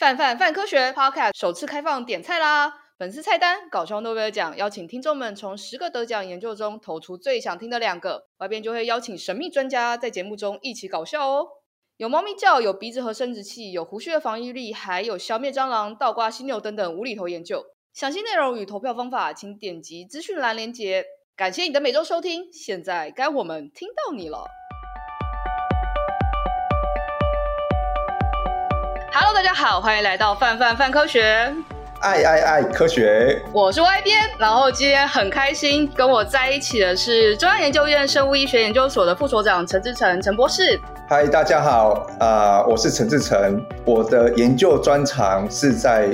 范范范科学 Podcast 首次开放点菜啦！本次菜单搞笑诺贝尔奖，邀请听众们从十个得奖研究中投出最想听的两个，外边就会邀请神秘专家在节目中一起搞笑哦。有猫咪叫，有鼻子和生殖器，有胡须的防御力，还有消灭蟑螂、倒挂犀牛等等无厘头研究。详细内容与投票方法，请点击资讯栏连接。感谢你的每周收听，现在该我们听到你了。Hello，大家好，欢迎来到范范范科学，爱爱爱科学，我是 Y 编，然后今天很开心跟我在一起的是中央研究院生物医学研究所的副所长陈志成陈博士。嗨，大家好，啊、呃，我是陈志成，我的研究专长是在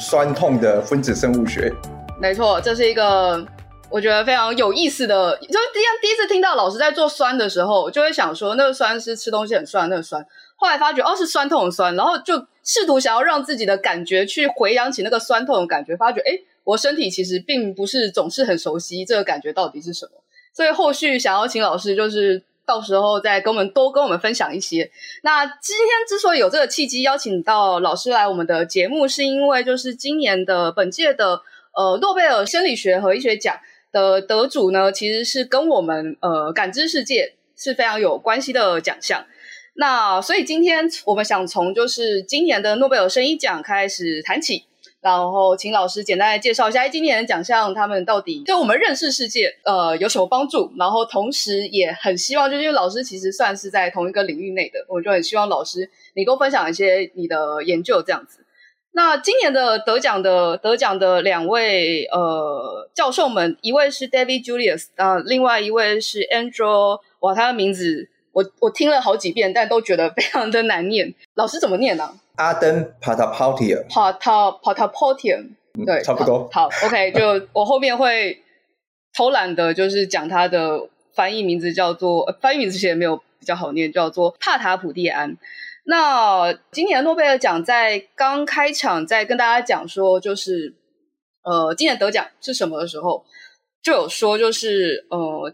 酸痛的分子生物学。没错，这是一个我觉得非常有意思的，就是第一第一次听到老师在做酸的时候，就会想说那个酸是吃东西很酸那个酸。后来发觉哦，是酸痛的酸，然后就试图想要让自己的感觉去回想起那个酸痛的感觉，发觉诶，我身体其实并不是总是很熟悉这个感觉到底是什么。所以后续想要请老师，就是到时候再跟我们多跟我们分享一些。那今天之所以有这个契机邀请到老师来我们的节目，是因为就是今年的本届的呃诺贝尔生理学和医学奖的得主呢，其实是跟我们呃感知世界是非常有关系的奖项。那所以今天我们想从就是今年的诺贝尔生医奖开始谈起，然后请老师简单来介绍一下今年的奖项，他们到底对我们认识世界呃有什么帮助？然后同时也很希望，就是因为老师其实算是在同一个领域内的，我就很希望老师你多分享一些你的研究这样子。那今年的得奖的得奖的两位呃教授们，一位是 David Julius、呃，另外一位是 Andrew，哇，他的名字。我我听了好几遍，但都觉得非常的难念。老师怎么念呢、啊？阿登帕塔帕提尔，帕塔帕塔帕提尔，对，差不多。好，好，OK，就我后面会偷懒的，就是讲他的翻译名字叫做，呃、翻译名字其实也没有比较好念，叫做帕塔普蒂安。那今年的诺贝尔奖在刚开场在跟大家讲说，就是呃，今年得奖是什么的时候，就有说就是呃。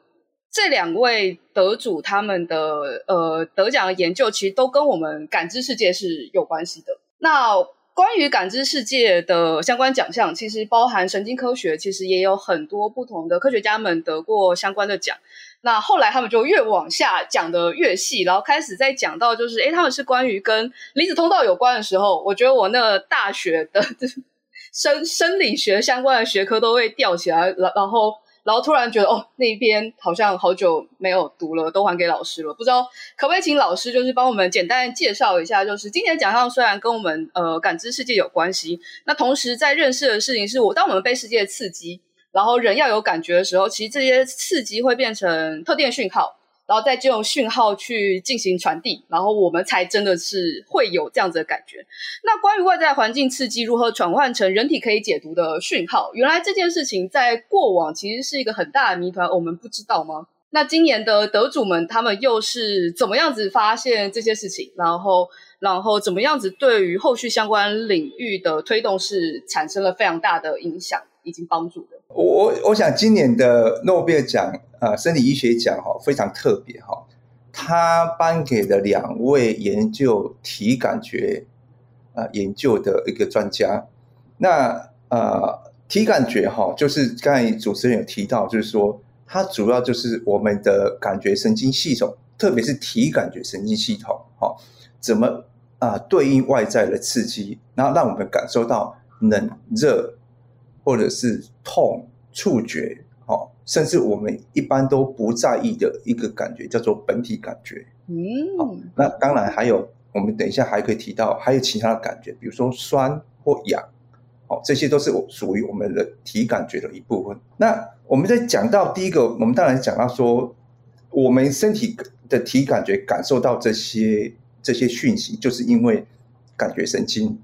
这两位得主他们的呃得奖的研究，其实都跟我们感知世界是有关系的。那关于感知世界的相关奖项，其实包含神经科学，其实也有很多不同的科学家们得过相关的奖。那后来他们就越往下讲得越细，然后开始在讲到就是，诶他们是关于跟离子通道有关的时候，我觉得我那大学的生生理学相关的学科都会吊起来，然然后。然后突然觉得哦，那一边好像好久没有读了，都还给老师了。不知道可不可以请老师就是帮我们简单介绍一下，就是今天奖项虽然跟我们呃感知世界有关系，那同时在认识的事情是我当我们被世界刺激，然后人要有感觉的时候，其实这些刺激会变成特定讯号。然后再就用讯号去进行传递，然后我们才真的是会有这样子的感觉。那关于外在环境刺激如何转换成人体可以解读的讯号，原来这件事情在过往其实是一个很大的谜团，我们不知道吗？那今年的得主们他们又是怎么样子发现这些事情？然后，然后怎么样子对于后续相关领域的推动是产生了非常大的影响以及帮助的？我我我想今年的诺贝尔奖。啊，生理医学奖哈非常特别哈，他颁给了两位研究体感觉啊研究的一个专家。那呃体感觉哈，就是刚才主持人有提到，就是说它主要就是我们的感觉神经系统，特别是体感觉神经系统哈，怎么啊对应外在的刺激，然后让我们感受到冷热或者是痛触觉。好，甚至我们一般都不在意的一个感觉，叫做本体感觉。嗯，好，那当然还有，我们等一下还可以提到，还有其他的感觉，比如说酸或痒，好，这些都是我属于我们的体感觉的一部分。那我们在讲到第一个，我们当然讲到说，我们身体的体感觉感受到这些这些讯息，就是因为感觉神经。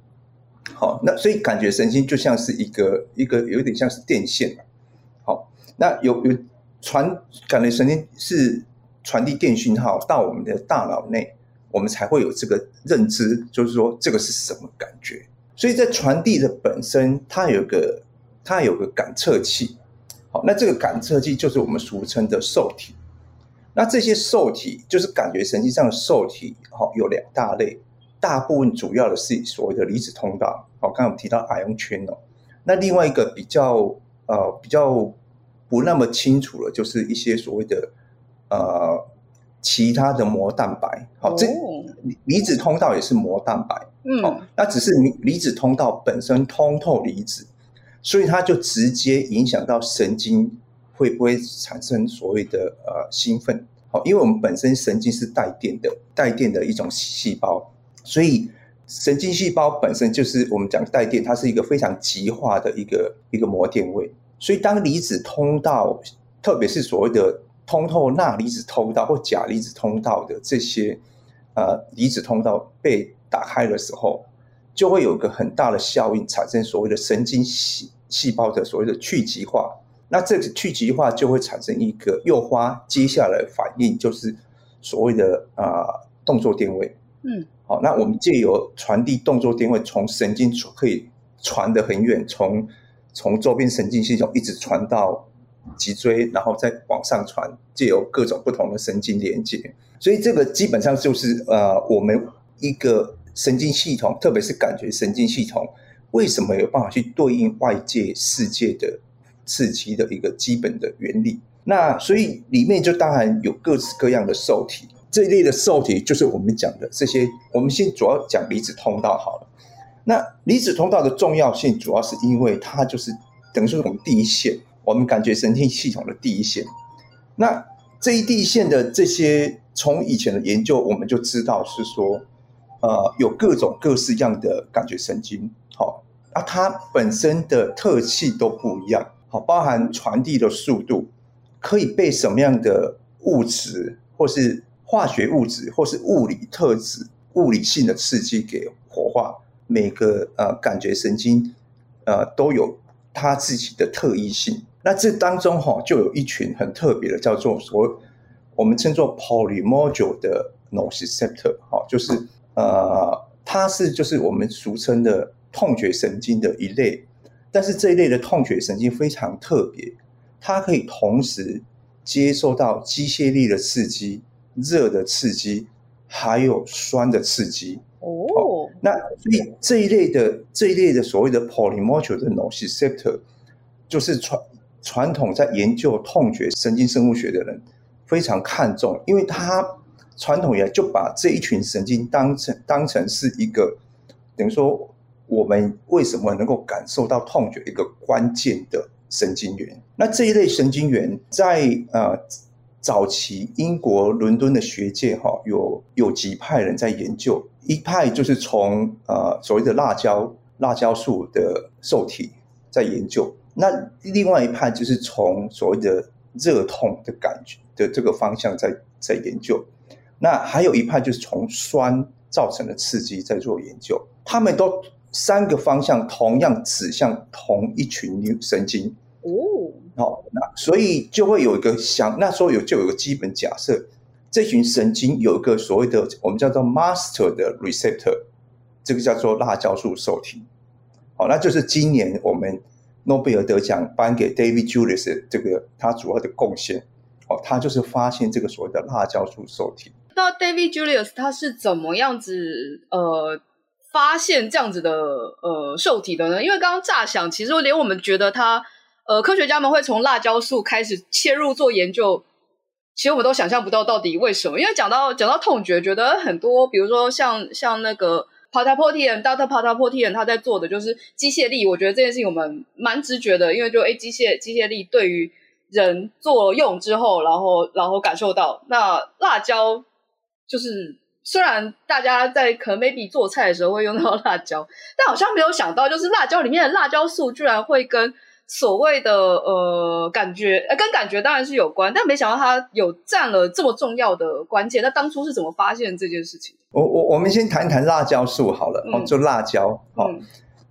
好，那所以感觉神经就像是一个一个有点像是电线。好那有有传感觉神经是传递电讯号到我们的大脑内，我们才会有这个认知，就是说这个是什么感觉。所以在传递的本身，它有个它有个感测器。好，那这个感测器就是我们俗称的受体。那这些受体就是感觉神经上的受体，好，有两大类。大部分主要的是所谓的离子通道。好，刚刚我们提到 ion channel，那另外一个比较呃比较不那么清楚了，就是一些所谓的呃其他的膜蛋白。好，这离子通道也是膜蛋白。嗯，好，那只是离离子通道本身通透离子，所以它就直接影响到神经会不会产生所谓的呃兴奋。好，因为我们本身神经是带电的，带电的一种细胞，所以神经细胞本身就是我们讲带电，它是一个非常极化的一个一个膜电位。所以当离子通道，特别是所谓的通透钠离子通道或钾离子通道的这些呃离子通道被打开的时候，就会有一个很大的效应，产生所谓的神经细细胞的所谓的去极化。那这个去极化就会产生一个诱发接下来反应，就是所谓的啊、动作电位。嗯，好，那我们借由传递动作电位，从神经可以传得很远，从从周边神经系统一直传到脊椎，然后再往上传，借由各种不同的神经连接。所以这个基本上就是呃我们一个神经系统，特别是感觉神经系统，为什么有办法去对应外界世界的刺激的一个基本的原理，那所以里面就当然有各式各样的受体，这一类的受体就是我们讲的这些。我们先主要讲离子通道好了。那离子通道的重要性，主要是因为它就是等于说我们第一线，我们感觉神经系统的第一线。那这一第一线的这些，从以前的研究我们就知道是说，呃，有各种各式样的感觉神经，好，啊，它本身的特性都不一样。好，包含传递的速度，可以被什么样的物质，或是化学物质，或是物理特质、物理性的刺激给活化。每个呃感觉神经呃都有它自己的特异性。那这当中哈、哦，就有一群很特别的，叫做所我们称作 polymodule 的 nociceptor，哈，就是呃它是就是我们俗称的痛觉神经的一类。但是这一类的痛觉神经非常特别，它可以同时接受到机械力的刺激、热的刺激，还有酸的刺激。哦，哦，那所以这一类的这一类的所谓的 polymodule 的 nociceptor，就是传传统在研究痛觉神经生物学的人非常看重，因为他传统也就把这一群神经当成当成是一个等于说。我们为什么能够感受到痛觉？一个关键的神经元。那这一类神经元在呃早期英国伦敦的学界哈、有有几派人在研究，一派就是从呃所谓的辣椒辣椒素的受体在研究，那另外一派就是从所谓的热痛的感觉的这个方向在在研究，那还有一派就是从酸造成的刺激在做研究，他们都。三个方向同样指向同一群神经哦，好，那所以就会有一个想，那时候有就有一个基本假设，这群神经有一个所谓的我们叫做 master 的 receptor，这个叫做辣椒素受体，好，那就是今年我们诺贝尔得奖颁给 David Julius 这个他主要的贡献，哦，他就是发现这个所谓的辣椒素受体。那 David Julius 他是怎么样子呃？发现这样子的呃受体的呢？因为刚刚乍想，其实连我们觉得他呃科学家们会从辣椒素开始切入做研究，其实我们都想象不到到底为什么。因为讲到讲到痛觉，觉得很多，比如说像像那个 p a t a p o t i a n Dr. p a t a p o t i a n 他在做的就是机械力，我觉得这件事情我们蛮直觉的，因为就诶机械机械力对于人作用之后，然后然后感受到那辣椒就是。虽然大家在可能 maybe 做菜的时候会用到辣椒，但好像没有想到，就是辣椒里面的辣椒素居然会跟所谓的呃感觉，呃跟感觉当然是有关，但没想到它有占了这么重要的关键。那当初是怎么发现这件事情？我我我们先谈谈辣椒素好了，哦，就辣椒，哦，嗯，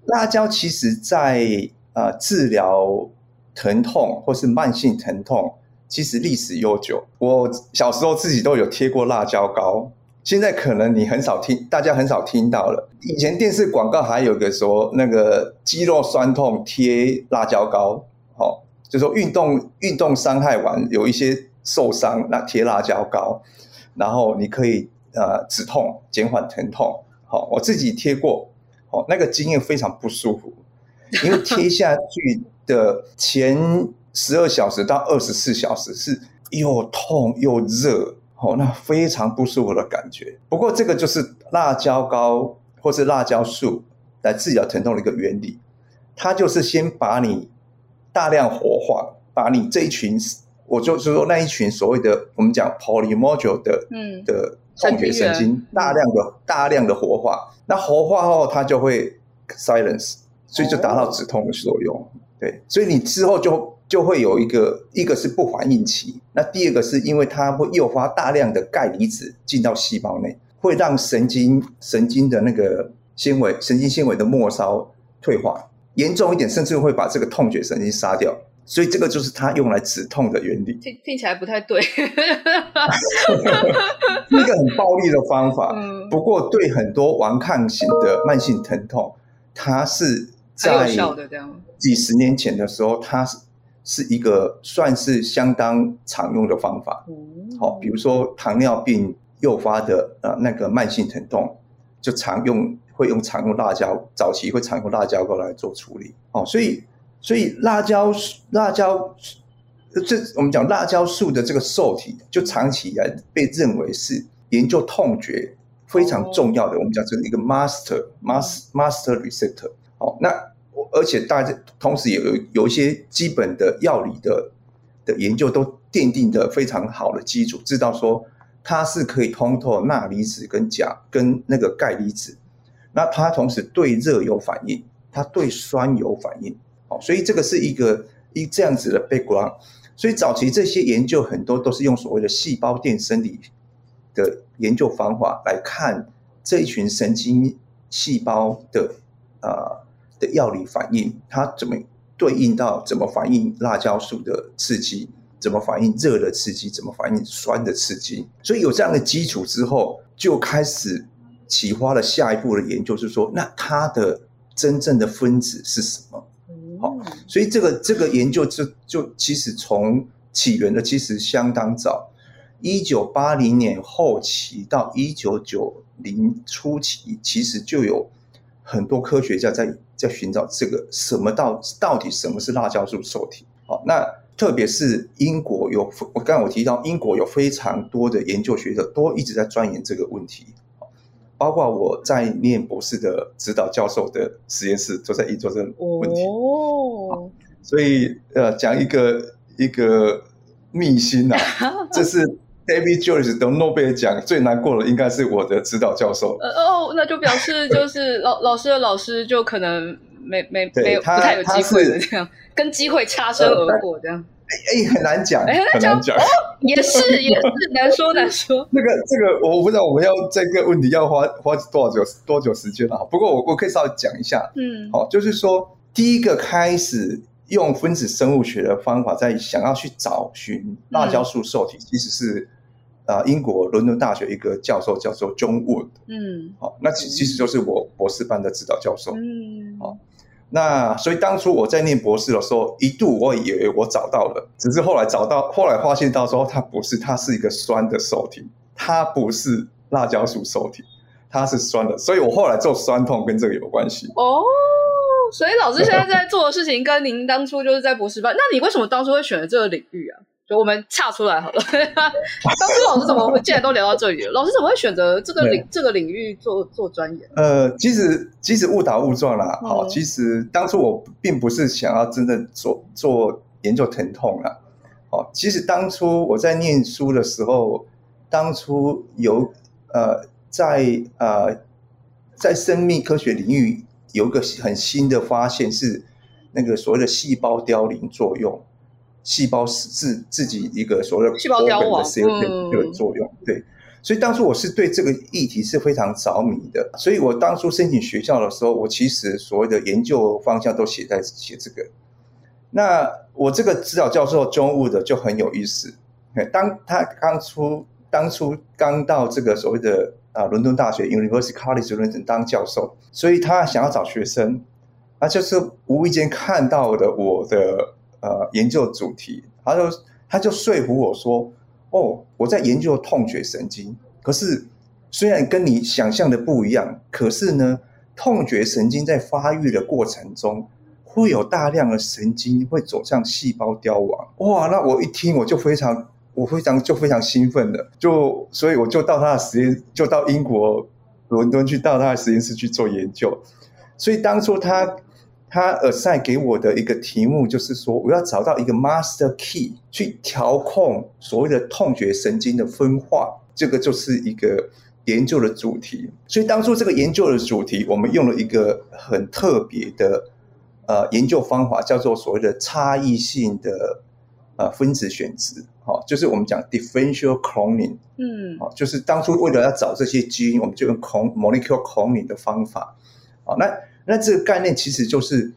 辣椒其实在呃治疗疼痛或是慢性疼痛，其实历史悠久。我小时候自己都有贴过辣椒膏。现在可能你很少听，大家很少听到了。以前电视广告还有个说，那个肌肉酸痛贴辣椒膏，哦，就说运动运动伤害完有一些受伤，那贴辣椒膏，然后你可以呃止痛、减缓疼痛，好，我自己贴过，哦，那个经验非常不舒服，因为贴下去的前十二小时到二十四小时是又痛又热，哦，那非常不舒服的感觉。不过这个就是辣椒膏或是辣椒素来治疗疼痛的一个原理，它就是先把你大量活化，把你这一群，我就是说那一群所谓的我们讲 polymodule 的，嗯的。痛觉神经大量的大量的活化，那活化后它就会 silence，所以就达到止痛的作用。对，所以你之后就就会有一个一个是不反应期，那第二个是因为它会诱发大量的钙离子进到细胞内，会让神经神经的那个纤维神经纤维的末梢退化，严重一点甚至会把这个痛觉神经杀掉。所以这个就是它用来止痛的原理。听听起来不太对，是一个很暴力的方法。嗯、不过对很多顽抗型的慢性疼痛，它是在几十年前的时候，它是是一个算是相当常用的方法。好、嗯，比如说糖尿病诱发的呃那个慢性疼痛，就常用会用常用辣椒，早期会常用辣椒膏来做处理。哦，所以。所以辣椒辣椒，这我们讲辣椒素的这个受体，就长期以来被认为是研究痛觉非常重要的。Oh. 我们讲这是一个 master master master receptor。哦，那而且大家同时也有有一些基本的药理的的研究都奠定的非常好的基础，知道说它是可以通透钠离子跟钾跟那个钙离子。那它同时对热有反应，它对酸有反应。哦，所以这个是一个一这样子的 background，所以早期这些研究很多都是用所谓的细胞电生理的研究方法来看这一群神经细胞的啊、呃、的药理反应，它怎么对应到怎么反应辣椒素的刺激，怎么反应热的刺激，怎么反应酸的刺激，所以有这样的基础之后，就开始启发了下一步的研究，就是说那它的真正的分子是什么？好，所以这个这个研究就就其实从起源的其实相当早，一九八零年后期到一九九零初期，其实就有很多科学家在在寻找这个什么到到底什么是辣椒素受体。好，那特别是英国有我刚才我提到英国有非常多的研究学者都一直在钻研这个问题。包括我在念博士的指导教授的实验室都在研究这个问题。哦，所以呃，讲一个一个秘辛呐、啊，这是 David Joyce 得诺贝尔奖最难过的应该是我的指导教授。呃哦，那就表示就是老老师的老师就可能没没没有不太有机会的这样，跟机会擦身而过这样。哎哎，很难讲，很难讲，也是也是难说难说。那个这个，我不知道我们要这个问题要花花多少久多久时间了。不过我我可以稍微讲一下，嗯，好，就是说第一个开始用分子生物学的方法，在想要去找寻辣椒素受体，其实是啊，英国伦敦大学一个教授叫做 John Wood，嗯，好，那其其实就是我博士班的指导教授，嗯，好。那所以当初我在念博士的时候，一度我以为我找到了，只是后来找到，后来发现到说它不是，它是一个酸的受体，它不是辣椒素受体，它是酸的，所以我后来做酸痛跟这个有关系。哦，所以老师现在在做的事情跟您当初就是在博士班，那你为什么当初会选择这个领域啊？就我们岔出来好了。当初老师怎么会，既然都聊到这里了，老师怎么会选择这个领这个领域做做专研？呃，其实其实误打误撞啦。好、嗯，其实当初我并不是想要真的做做研究疼痛啦。哦，其实当初我在念书的时候，当初有呃在呃在生命科学领域有一个很新的发现，是那个所谓的细胞凋零作用。细胞是自自己一个所谓的细胞凋亡的作用，对，所以当初我是对这个议题是非常着迷的，所以我当初申请学校的时候，我其实所谓的研究方向都写在写这个。那我这个指导教授 John Wood 就很有意思，当他刚出当初刚到这个所谓的啊伦敦大学 University College London 当教授，所以他想要找学生，那就是无意间看到的我的。呃，研究主题，他就他就说服我说，哦，我在研究痛觉神经，可是虽然跟你想象的不一样，可是呢，痛觉神经在发育的过程中，会有大量的神经会走向细胞凋亡。哇，那我一听我就非常，我非常就非常兴奋的，就所以我就到他的实验，就到英国伦敦去到他的实验室去做研究。所以当初他他 assign 给我的一个题目就是说，我要找到一个 master key 去调控所谓的痛觉神经的分化，这个就是一个。研究的主题，所以当初这个研究的主题，我们用了一个很特别的呃研究方法，叫做所谓的差异性的呃分子选择，好，就是我们讲 differential cloning，嗯，好，就是当初为了要找这些基因，我们就用 molecular cloning 的方法，好，那那这个概念其实就是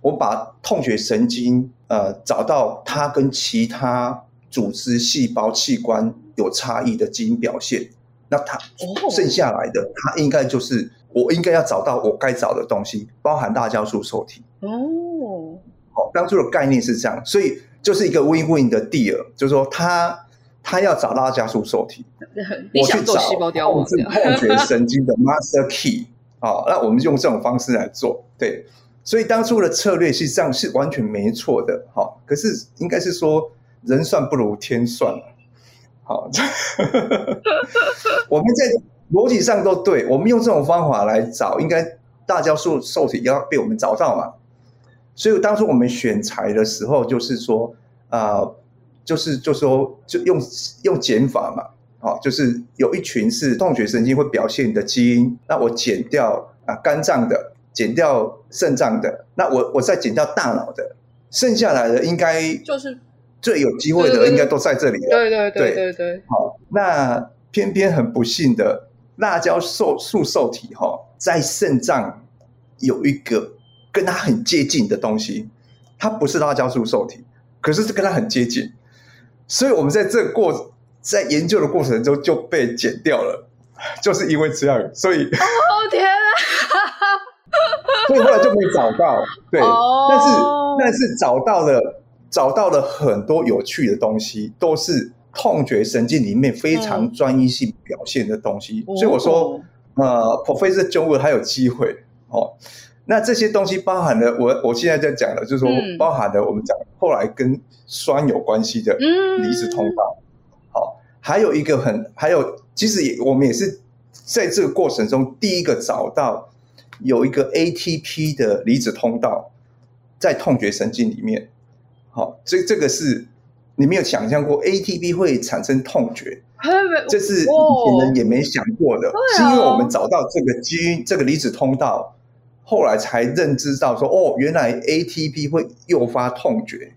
我把痛觉神经呃找到它跟其他组织、细胞、器官有差异的基因表现。那它剩下来的，它应该就是我应该要找到我该找的东西，包含辣椒素受体。哦，好，当初的概念是这样，所以就是一个 win-win 的 deal，就是说他他要找辣椒素受体，我去找控制痛觉神经的 master key 啊，那我们用这种方式来做，对，所以当初的策略实际上是完全没错的，好，可是应该是说人算不如天算。好，我们在逻辑上都对，我们用这种方法来找，应该辣椒素受体要被我们找到嘛。所以当初我们选材的时候，就是说啊、就是就说就用用减法嘛，好，就是有一群是痛觉神经会表现的基因，那我减掉啊肝脏的，减掉肾脏的，那我我再减掉大脑的，剩下来的应该就是。最有机会的应该都在这里了。对对对对对，对。好，那偏偏很不幸的，辣椒素受体哈，在肾脏有一个跟它很接近的东西，它不是辣椒素受体，可是是跟它很接近，所以我们在这过在研究的过程中就被剪掉了，就是因为这样，所以哦天啊，所以后来就没找到，对，哦、但是但是找到了。找到了很多有趣的东西，都是痛觉神经里面非常专一性表现的东西。嗯、所以我说，哦、呃，Professor John Wood 还有机会哦。那这些东西包含了我我现在在讲的，就是说包含了我们讲后来跟酸有关系的离子通道。还有一个很还有，其实也我们也是在这个过程中第一个找到有一个 ATP 的离子通道在痛觉神经里面。好，这这个是你没有想象过，ATP 会产生痛觉，这是以前人也没想过的，是因为我们找到这个基因，这个离子通道，后来才认知到说，哦，原来 ATP 会诱发痛觉。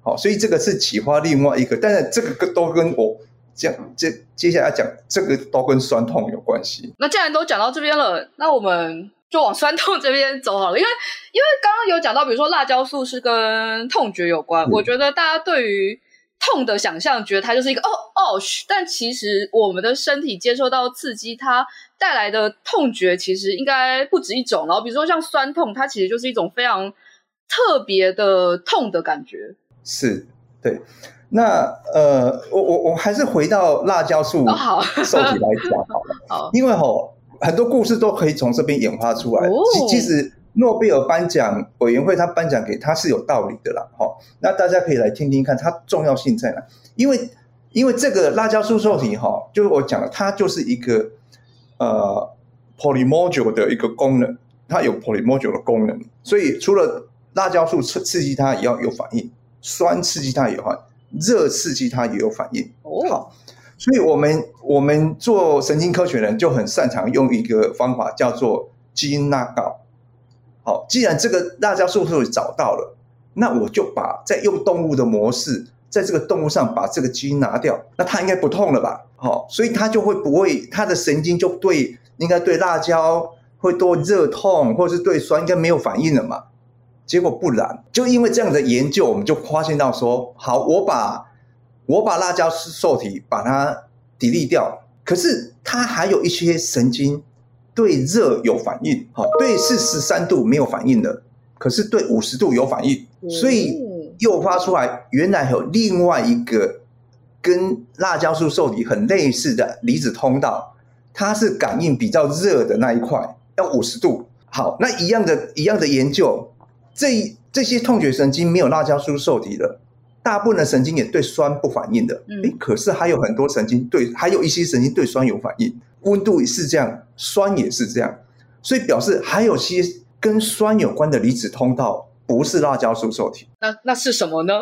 好，所以这个是启发另外一个，但是这个都跟我讲，接接下来讲这个都跟酸痛有关系。那既然都讲到这边了，那我们。就往酸痛这边走好了，因为因为刚刚有讲到，比如说辣椒素是跟痛觉有关，嗯、我觉得大家对于痛的想象，觉得它就是一个哦哦，但其实我们的身体接受到刺激，它带来的痛觉其实应该不止一种。然后比如说像酸痛，它其实就是一种非常特别的痛的感觉。是，对。那呃，我我我还是回到辣椒素受体来讲好了，好，因为吼。很多故事都可以从这边演化出来。其实诺贝尔颁奖委员会他颁奖给他是有道理的啦。哈，那大家可以来听听看，它重要性在哪？因为因为这个辣椒素受体哈，就是我讲的，它就是一个呃 polymodule 的一个功能，它有 polymodule 的功能，所以除了辣椒素刺刺激它也要有反应，酸刺激它也有反应，热刺激它也有反应。好。所以，我们我们做神经科学人就很擅长用一个方法，叫做基因 knockout。好，既然这个辣椒素素找到了，那我就把再用动物的模式，在这个动物上把这个基因拿掉，那它应该不痛了吧？好，所以它就会不会，它的神经就对应该对辣椒会多热痛，或者是对酸应该没有反应了嘛？结果不然，就因为这样的研究，我们就发现到说，好，我把。我把辣椒受体把它 delete 掉，可是它还有一些神经对热有反应，好，对四十三度没有反应的，可是对五十度有反应，所以诱发出来原来有另外一个跟辣椒素受体很类似的离子通道，它是感应比较热的那一块，要五十度。好，那一样的一样的研究，这这些痛觉神经没有辣椒素受体的，大部分的神经也对酸不反应的。嗯，诶，可是还有很多神经对，还有一些神经对酸有反应。温度也是这样，酸也是这样，所以表示还有些跟酸有关的离子通道不是辣椒素受体。那那是什么呢？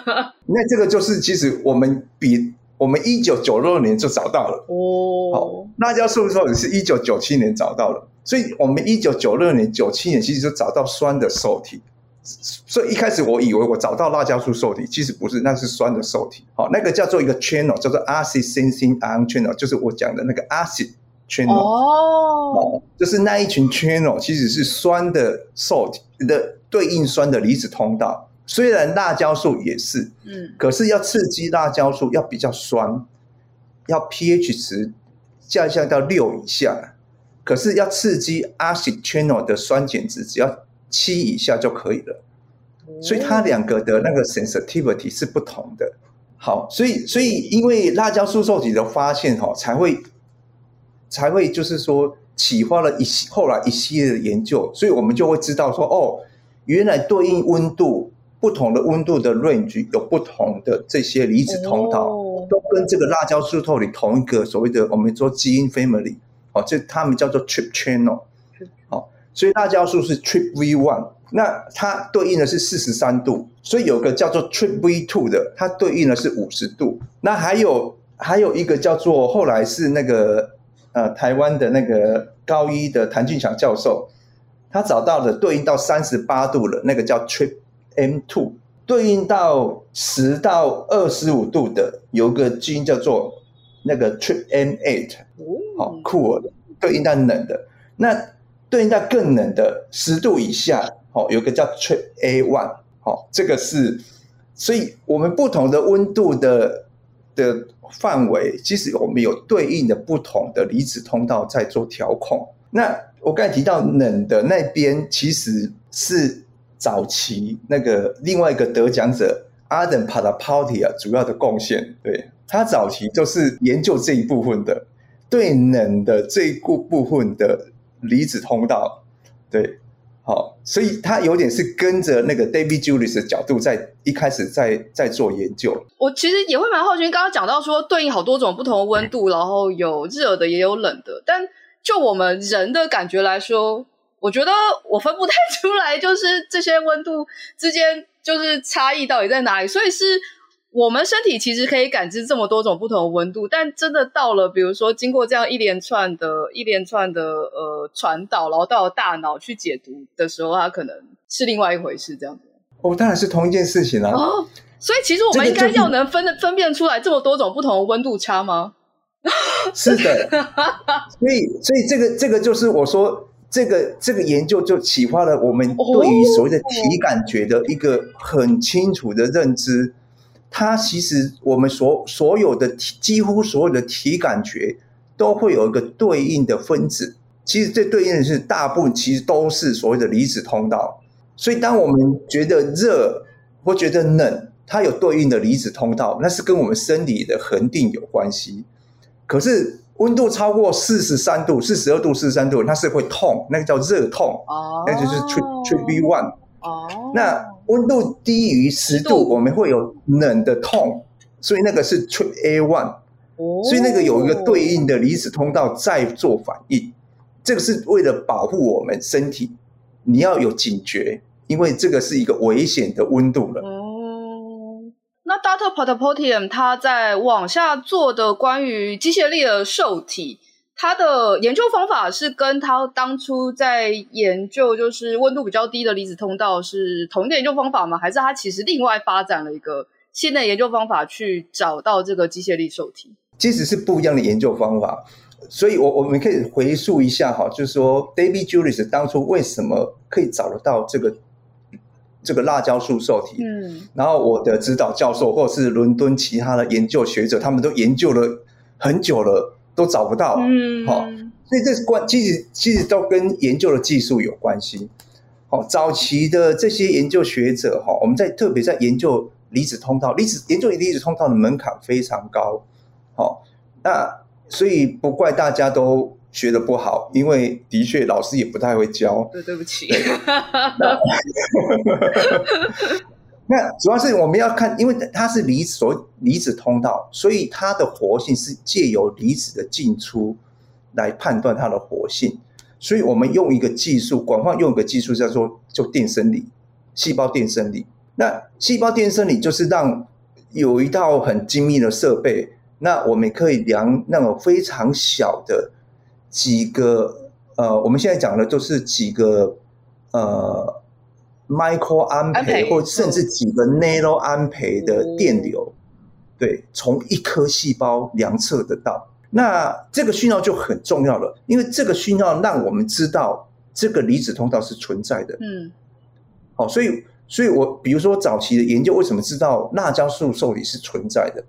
那这个就是其实我们比我们一九九六年就找到了哦。好，辣椒素受体是一九九七年找到了，所以我们一九九六年、九七年其实就找到酸的受体。所以一开始我以为我找到辣椒素受体，其实不是，那是酸的受体。好，那个叫做一个 channel，叫做 acid sensing ion channel，就是我讲的那个 acid channel。哦，就是那一群 channel 其实是酸的受体的对应酸的离子通道。虽然辣椒素也是，嗯，可是要刺激辣椒素要比较酸，要 pH 值下降下到六以下。可是要刺激 acid channel 的酸碱值只要七以下就可以了，所以它两个的那个 sensitivity 是不同的。好，所以所以因为辣椒素受体的发现哈，才会才会就是说启发了一系后来一系列的研究，所以我们就会知道说哦，原来对应温度不同的温度的 range 有不同的这些离子通道，都跟这个辣椒素受体同一个所谓的我们说基因 family 哦，这他们叫做 trip channel 哦。所以辣椒素是 trip v one，那它对应的是四十三度，所以有个叫做 trip v two 的，它对应的是五十度。那还有还有一个叫做后来是那个呃台湾的那个高一的谭俊强教授，他找到的对应到三十八度的那个叫 trip m two，对应到十到二十五度的有个基因叫做那个 Trip M Eight，好酷的，对应到冷的那。对应到更冷的十度以下，哦，有个叫 Trip A one，哦，这个是，所以我们不同的温度的的范围，其实我们有对应的不同的离子通道在做调控。那我刚才提到冷的那边，其实是早期那个另外一个得奖者 Adam Patapoutian 主要的贡献，对，他早期就是研究这一部分的，对冷的这一部部分的。离子通道，对，好，所以他有点是跟着那个 David Julius 的角度，在一开始在在做研究。我其实也会蛮好奇，刚刚讲到说对应好多种不同的温度，然后有热的也有冷的，但就我们人的感觉来说，我觉得我分不太出来，就是这些温度之间就是差异到底在哪里，所以是。我们身体其实可以感知这么多种不同的温度，但真的到了，比如说经过这样一连串的、一连串的呃传导，然后到了大脑去解读的时候，它可能是另外一回事，这样子。哦，当然是同一件事情啊。哦，所以其实我们应该要能分分辨出来这么多种不同的温度差吗？是的。所以，所以这个这个就是我说这个这个研究就启发了我们对于所谓的体感觉的一个很清楚的认知。它其实我们所所有的几乎所有的体感觉都会有一个对应的分子，其实这对应的是大部分其实都是所谓的离子通道。所以当我们觉得热或觉得冷，它有对应的离子通道，那是跟我们生理的恒定有关系。可是温度超过四十三度、四十二度、四十三度，它是会痛，那个叫热痛，那就是 TRPV one。哦，那。温度低于十度，我们会有冷的痛，所以那个是 TRPA one，所以那个有一个对应的离子通道在做反应，这个是为了保护我们身体，你要有警觉，因为这个是一个危险的温度了。哦，那 Dr. Patapoutian 他在往下做的关于机械力的受体。他的研究方法是跟他当初在研究就是温度比较低的离子通道是同一个研究方法吗？还是他其实另外发展了一个新的研究方法去找到这个机械力受体？其实是不一样的研究方法，所以我我们可以回溯一下哈，就是说 David Julius 当初为什么可以找得到这个这个辣椒素受体？嗯，然后我的指导教授或者是伦敦其他的研究学者，他们都研究了很久了。都找不到，嗯，好，所以这是关，其实其实都跟研究的技术有关系。好，早期的这些研究学者，哈，我们在特别在研究离子通道，离子研究离子通道的门槛非常高，好，那所以不怪大家都学得不好，因为的确老师也不太会教。对，对不起。那，那主要是我们要看，因为它是离子所离子通道，所以它的活性是借由离子的进出来判断它的活性。所以我们用一个技术，广泛用一个技术叫做就电生理，细胞电生理。那细胞电生理就是让有一套很精密的设备，那我们可以量那种非常小的几个呃，我们现在讲的都是几个呃 micro 安培，或甚至几个 nano 安培的电流，对，从一颗细胞量测得到。那这个讯号就很重要了，因为这个讯号让我们知道这个离子通道是存在的。嗯，好，所以，所以我比如说早期的研究，为什么知道辣椒素受体是存在的？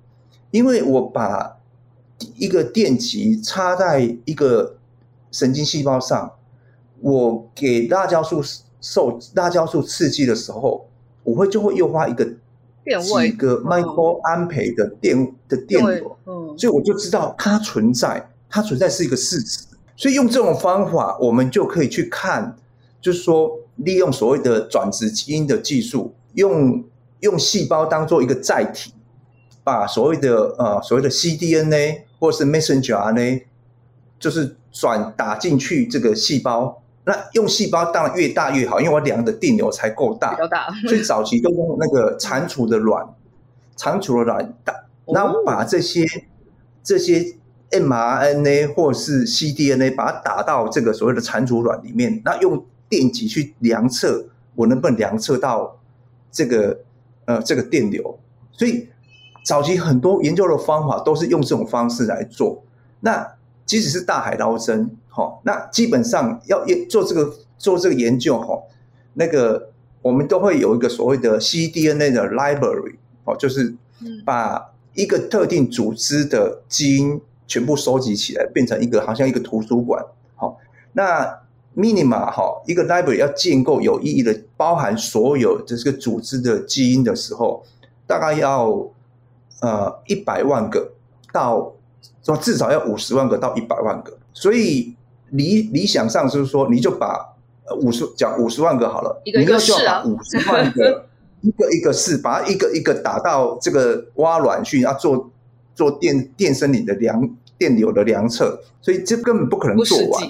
因为我把一个电极插在一个神经细胞上，我给辣椒素受辣椒素刺激的时候，我会就会诱发一个。几个 micro 安培的电的电流，所以我就知道它存在，它存在是一个事实。所以用这种方法，我们就可以去看，就是说利用所谓的转殖基因的技术，用用细胞当做一个载体，把所谓的呃所谓的 cDNA 或是 messenger RNA，就是转打进去这个细胞。那用细胞当然越大越好，因为我量的电流才够大，大，所以早期都用那个蟾蜍的卵，蟾蜍的卵打，然后把这些、哦、这些 mRNA 或是 cDNA 把它打到这个所谓的蟾蜍卵里面，那用电极去量测，我能不能量测到这个呃这个电流？所以早期很多研究的方法都是用这种方式来做。那即使是大海捞针。好，那基本上要做这个做这个研究哈，那个我们都会有一个所谓的 cDNA 的 library，哦，就是把一个特定组织的基因全部收集起来，变成一个好像一个图书馆。好，那 Minima 哈，一个 library 要建构有意义的，包含所有这个组织的基因的时候，大概要呃一百万个到说至少要五十万个到一百万个，所以。理理想上就是说，你就把五十讲五十万个好了，一个一个试啊，五十万个 一个一个试，把它一个一个打到这个挖卵去，要做做电电生理的量电流的量测，所以这根本不可能做完。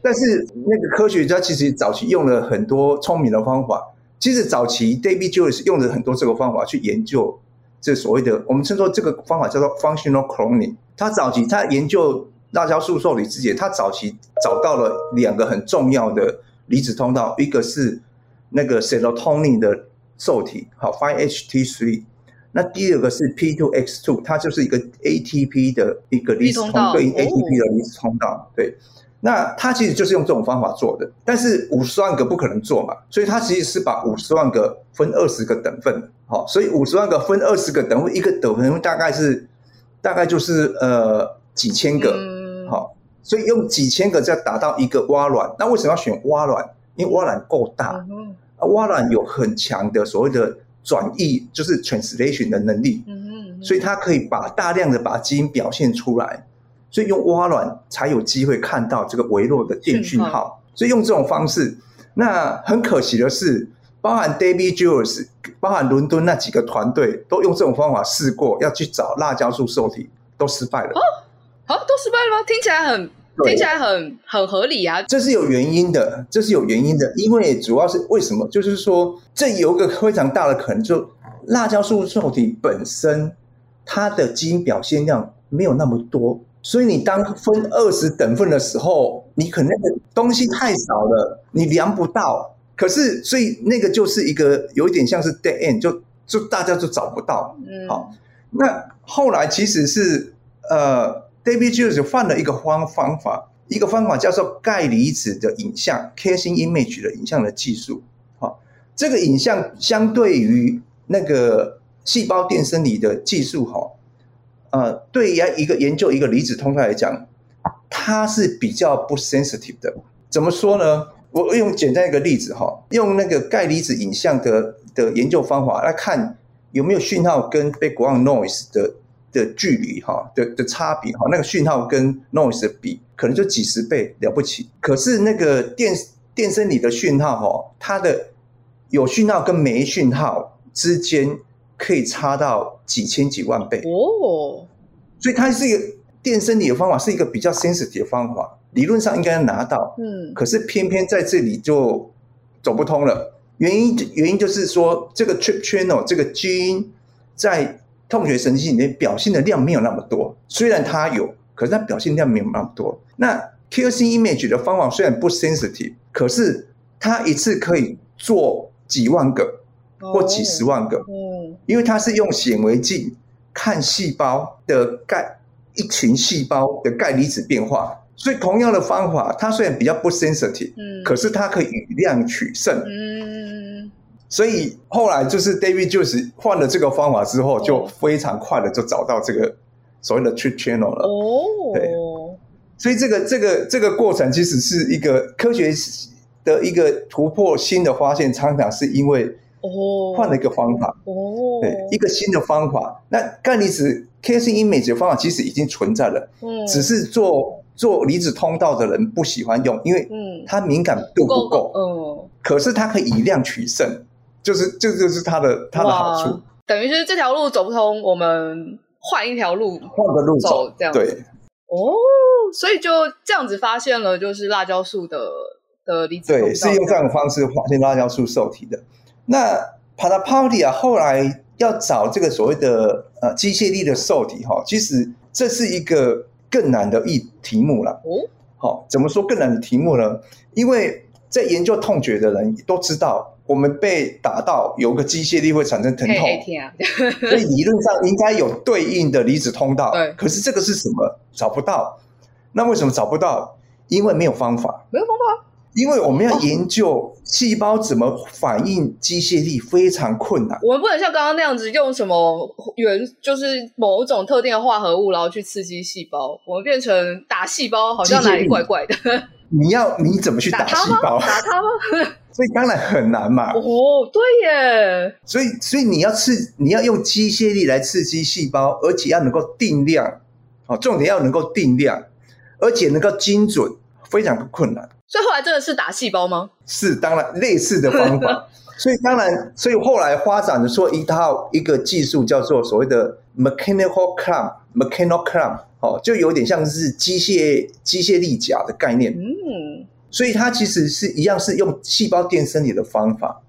但是那个科学家其实早期用了很多聪明的方法，其实早期 David Jones 用了很多这个方法去研究这所谓的我们称作这个方法叫做 functional cloning。他早期他研究。辣椒素受体之前，他早期找到了两个很重要的离子通道，一个是那个 serotonin 的受体，好 5-HT3，那第二个是 P2X2，它就是一个 ATP 的一个离子通道，对应 ATP 的离子通道。对，那他其实就是用这种方法做的，但是五十万个不可能做嘛，所以他其实是把五十万个分二十个等份，好，所以五十万个分二十个等份，一个等份大概是大概就是呃几千个。嗯好，所以用几千个再达到一个蛙卵，那为什么要选蛙卵？因为蛙卵够大，啊，蛙卵有很强的所谓的转译，就是 translation 的能力，所以它可以把大量的把基因表现出来，所以用蛙卵才有机会看到这个微弱的电讯号，所以用这种方式。那很可惜的是，包含 David Jules，包含伦敦那几个团队都用这种方法试过，要去找辣椒素受体，都失败了。啊，都失败了吗？听起来很，听起来很很合理啊。这是有原因的，这是有原因的，因为主要是为什么？就是说，这有一个非常大的可能，就辣椒素受体本身它的基因表现量没有那么多，所以你当分二十等份的时候，你可能那个东西太少了，你量不到。可是，所以那个就是一个有一点像是 dead end，就就大家就找不到。嗯，好，那后来其实是呃。David Jones 换了一个方方法，一个方法叫做钙离子的影像 （casing image） 的影像的技术。哈，这个影像相对于那个细胞电生理的技术，哈，呃，对于一个研究一个离子通道来讲，它是比较不 sensitive 的。怎么说呢？我用简单一个例子，哈，用那个钙离子影像的的研究方法来看有没有讯号跟 background noise 的。的距离哈的的差别哈，那个讯号跟 noise 的比可能就几十倍了不起。可是那个电电生理的讯号哈，它的有讯号跟没讯号之间可以差到几千几万倍哦。所以它是一个电生理的方法，是一个比较 sensitive 的方法，理论上应该要拿到。嗯，可是偏偏在这里就走不通了。原因原因就是说，这个 trip channel 这个基因在痛觉神经里面表现的量没有那么多。虽然它有，可是它表现量没有那么多。那 QC image 的方法虽然不 sensitive，可是它一次可以做几万个或几十万个。嗯，因为它是用显微镜看细胞的钙一群细胞的钙离子变化。所以同样的方法，它虽然比较不 sensitive，嗯，可是它可以以量取胜，嗯，所以后来就是 David 就是换了这个方法之后，就非常快的就找到这个所谓的 trip channel 了，哦，对，所以这个这个这个过程其实是一个科学的一个突破新的发现，常常是因为哦。换了一个方法，哦，对，一个新的方法，那钙离子 QC image 的方法其实已经存在了，嗯，只是做。做离子通道的人不喜欢用，因为嗯。它敏感度不够。嗯，可是它可以以量取胜，就是这就，就是它的它的好处。等于是这条路走不通，我们换一条路，换个路走，这样。对。哦，所以就这样子发现了，就是辣椒素的的离子。对，是用这样的方式发现辣椒素受体的。那 Patapodia 后来要找这个所谓的呃机械力的受体哈，其实这是一个。更难的一题目了。哦，好，怎么说更难的题目呢？因为在研究痛觉的人都知道，我们被打到有个机械力会产生疼痛，所以理论上应该有对应的离子通道。对，可是这个是什么？找不到。那为什么找不到？因为没有方法。没有方法。因为我们要研究细胞怎么反应机械力非常困难。我们不能像刚刚那样子用什么原，就是某种特定的化合物，然后去刺激细胞。我们变成打细胞，好像哪里怪怪的。你要你怎么去打细胞？打它吗？所以当然很难嘛。哦，对耶。所以所以你要刺，你要用机械力来刺激细胞，而且要能够定量。哦，重点要能够定量，而且能够精准，非常的困难。所以后来真的是打细胞吗？是，当然类似的方法。所以当然，所以后来发展的说一套一个技术叫做所谓的 mechanical clamp，mechanical clamp，哦，就有点像是机械机械力夹的概念。嗯，所以它其实是一样是用细胞电生理的方法，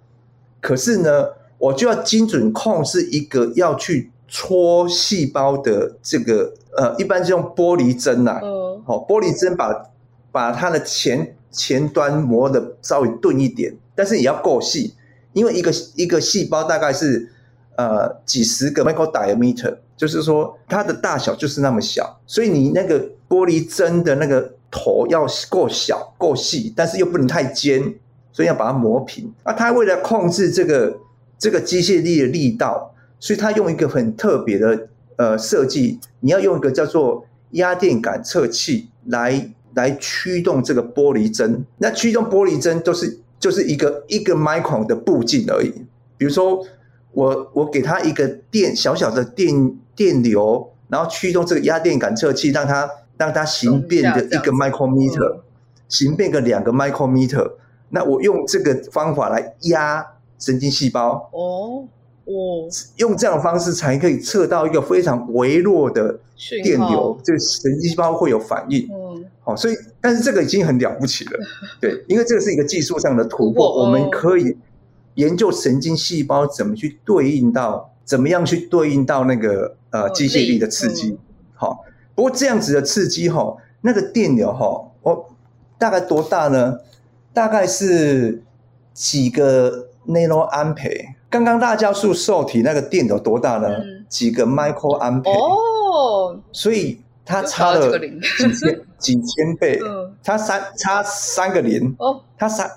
可是呢，我就要精准控制一个要去戳细胞的这个呃，一般是用玻璃针呐、啊，嗯，好，玻璃针把把它的前。前端磨的稍微钝一点，但是也要够细，因为一个一个细胞大概是呃几十个 micro diameter，就是说它的大小就是那么小，所以你那个玻璃针的那个头要够小够细，但是又不能太尖，所以要把它磨平。啊，它为了控制这个这个机械力的力道，所以它用一个很特别的呃设计，你要用一个叫做压电感测器来。来驱动这个玻璃针，那驱动玻璃针都是就是一个一个 micron 的步进而已。比如说，我我给它一个电小小的电电流，然后驱动这个压电感测器，让它让它形变的一个 micrometer，形变个两个 micrometer。那我用这个方法来压神经细胞。哦。哦，用这样的方式才可以测到一个非常微弱的电流，这个神经细胞会有反应。嗯，好，所以但是这个已经很了不起了，对，因为这个是一个技术上的突破，我们可以研究神经细胞怎么去对应到，怎么样去对应到那个呃机械力的刺激。好，不过这样子的刺激哈，那个电流哈，哦，大概多大呢？大概是几个 nano ampere。刚刚辣椒素受体那个电流多大呢？嗯、几个 micro ampere 哦，所以它差了几千 几千倍，嗯、差三差三个零哦，它三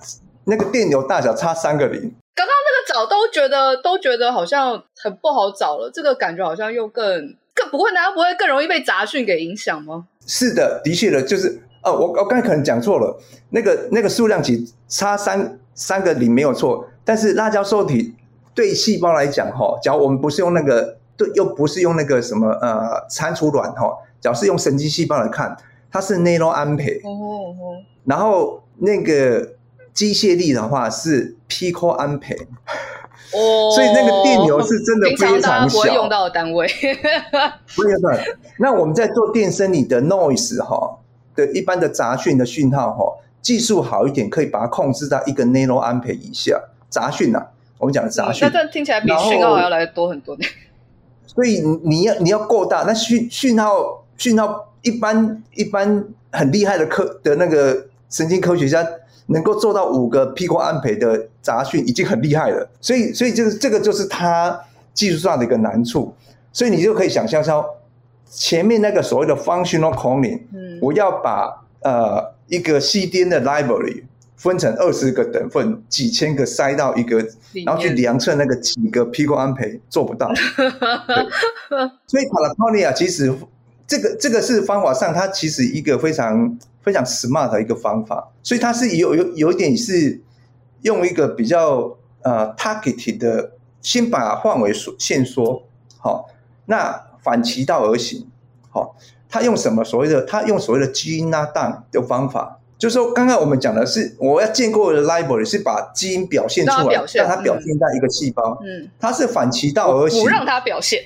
那个电流大小差三个零。刚刚那个找都觉得都觉得好像很不好找了，这个感觉好像又更更不会，难道不会更容易被杂讯给影响吗？是的，的确的，就是哦，我我刚才可能讲错了，那个那个数量级差三三个零没有错，但是辣椒受体。对细胞来讲，哈，假如我们不是用那个对，又不是用那个什么呃蟾蜍卵哈，假如是用神经细胞来看，它是 nano 安培。哦哦。然后那个机械力的话是 pico 安培。哦。所以那个电流是真的非常小。不会用到的单位。不用到。那我们在做电生理的 noise 哈的一般的杂讯的讯号哈，技术好一点可以把它控制到一个 nano 安培以下。杂讯呐，我们讲的杂讯。那这听起来比讯号还要来多很多呢。所以你要你要够大，那讯讯号讯号一般一般很厉害的科的那个神经科学家能够做到五个 pico 安培的杂讯已经很厉害了。所以所以就是这个就是它技术上的一个难处。所以你就可以想象说，前面那个所谓的 functional cloning，嗯，我要把呃一个 CDN 的 library。分成二十个等份，几千个塞到一个，然后去量测那个几个 pico 安培做不到。所以 Catatonia 其实这个这个是方法上，它其实一个非常非常 smart 的一个方法。所以它是有有有一点是用一个比较呃 targeted 的，先把范围缩限缩，好，那反其道而行，好，他用什么所谓的？他用所谓的基因拉档的方法。就是说，刚刚我们讲的是，我要建构的 library 是把基因表现出来，让它表现在一个细胞。嗯，它是反其道而行，不让它表现，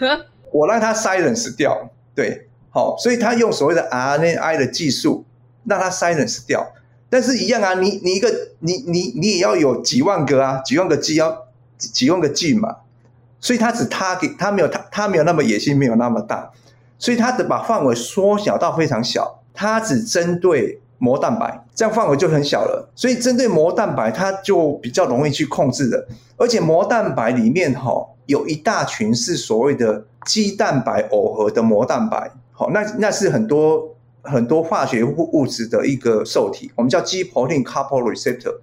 我让它 silence 掉。对，好，所以他用所谓的 RNAi 的技术让它 silence 掉。但是，一样啊，你你一个你你你也要有几万个啊，几万个 G 要几万个 G 嘛。所以他只他给他没有他他没有那么野心，没有那么大，所以他的把范围缩小到非常小，他只针对。膜蛋白这样范围就很小了，所以针对膜蛋白，它就比较容易去控制的。而且膜蛋白里面哈有一大群是所谓的肌蛋白耦合的膜蛋白，好，那那是很多很多化学物物质的一个受体，我们叫 G protein coupled receptor。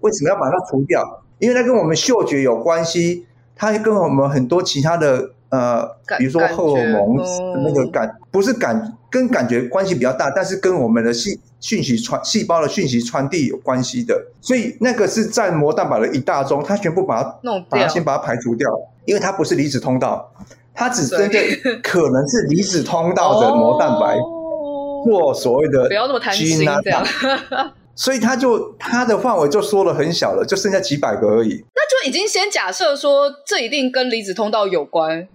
为什么要把它除掉？因为它跟我们嗅觉有关系，它跟我们很多其他的。呃，比如说荷尔蒙那个感，不是感跟感觉关系比较大，但是跟我们的信讯息传细胞的讯息传递有关系的，所以那个是占膜蛋白的一大宗，它全部把它弄掉，把它先把它排除掉，因为它不是离子通道，它只针对 可能是离子通道的膜蛋白做所谓的不要那么贪心这样，所以它就它的范围就缩了很小了，就剩下几百个而已。那就已经先假设说这一定跟离子通道有关。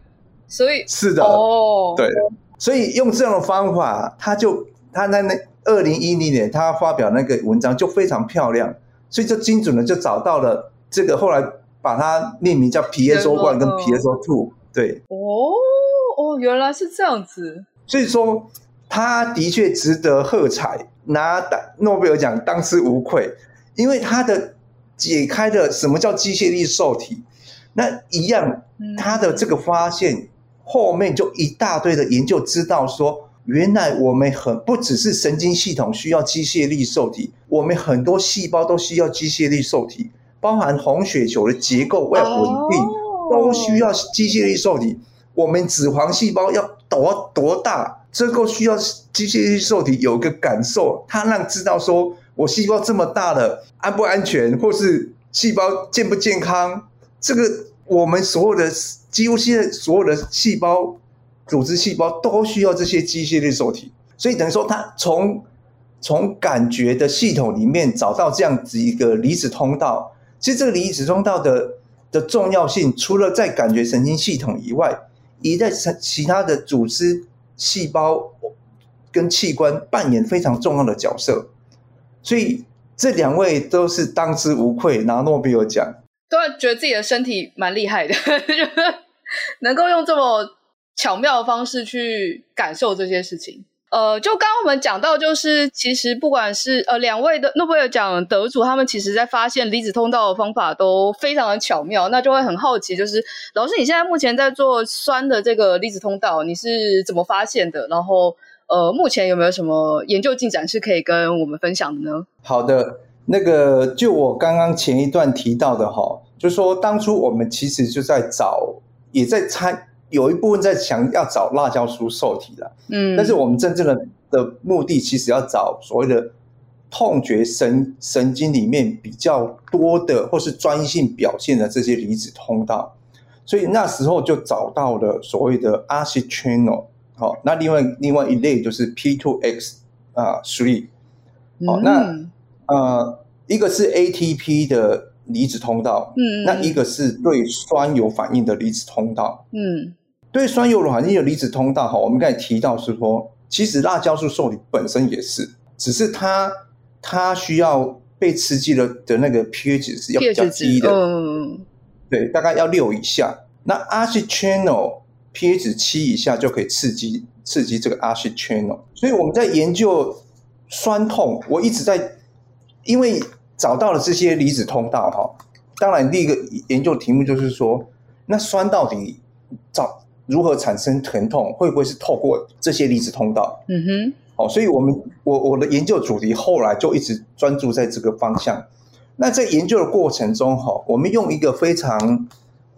所以是的，哦，对，所以用这样的方法，他就他在那二零一零年，他发表那个文章就非常漂亮，所以就精准的就找到了这个，后来把它命名叫 piezo one 跟 piezo two，对，哦哦，原来是这样子，所以说他的确值得喝彩，拿诺贝尔奖当之无愧，因为他的解开的什么叫机械力受体，那一样他的这个发现。嗯后面就一大堆的研究，知道说，原来我们很不只是神经系统需要机械力受体，我们很多细胞都需要机械力受体，包含红血球的结构为了稳定，都需要机械力受体。我们脂肪细胞要多多大，这个需要机械力受体有个感受，它让知道说我细胞这么大了，安不安全，或是细胞健不健康，这个我们所有的。几乎现在所有的细胞、组织细胞都需要这些机械力受体，所以等于说，它从从感觉的系统里面找到这样子一个离子通道。其实这个离子通道的的重要性，除了在感觉神经系统以外，也在其他的组织、细胞跟器官扮演非常重要的角色。所以这两位都是当之无愧拿诺贝尔奖。都觉得自己的身体蛮厉害的，能够用这么巧妙的方式去感受这些事情。呃，就刚刚我们讲到，就是其实不管是呃两位的诺贝尔奖得主，他们其实在发现离子通道的方法都非常的巧妙。那就会很好奇，就是老师你现在目前在做酸的这个离子通道，你是怎么发现的？然后呃，目前有没有什么研究进展是可以跟我们分享的呢？好的。那个，就我刚刚前一段提到的哈，就说当初我们其实就在找，也在猜，有一部分在想要找辣椒素受体了，嗯，但是我们真正的的目的其实要找所谓的痛觉神神经里面比较多的或是专性表现的这些离子通道，所以那时候就找到了所谓的 acetylenol，好，那另外另外一类就是 P two X 啊 three，好，那呃一个是 ATP 的离子通道，嗯，那一个是对酸有反应的离子通道，嗯，对酸有反应的离子通道，哈，我们刚才提到是说，其实辣椒素受体本身也是，只是它它需要被刺激了的那个 pH 是要比较低的，嗯，对，大概要六以下。那 acetylenol pH 七以下就可以刺激刺激这个 acetylenol，所以我们在研究酸痛，我一直在因为。找到了这些离子通道，哈，当然第一个研究题目就是说，那酸到底找如何产生疼痛，会不会是透过这些离子通道？嗯哼，好，所以我们我我的研究主题后来就一直专注在这个方向。那在研究的过程中，哈，我们用一个非常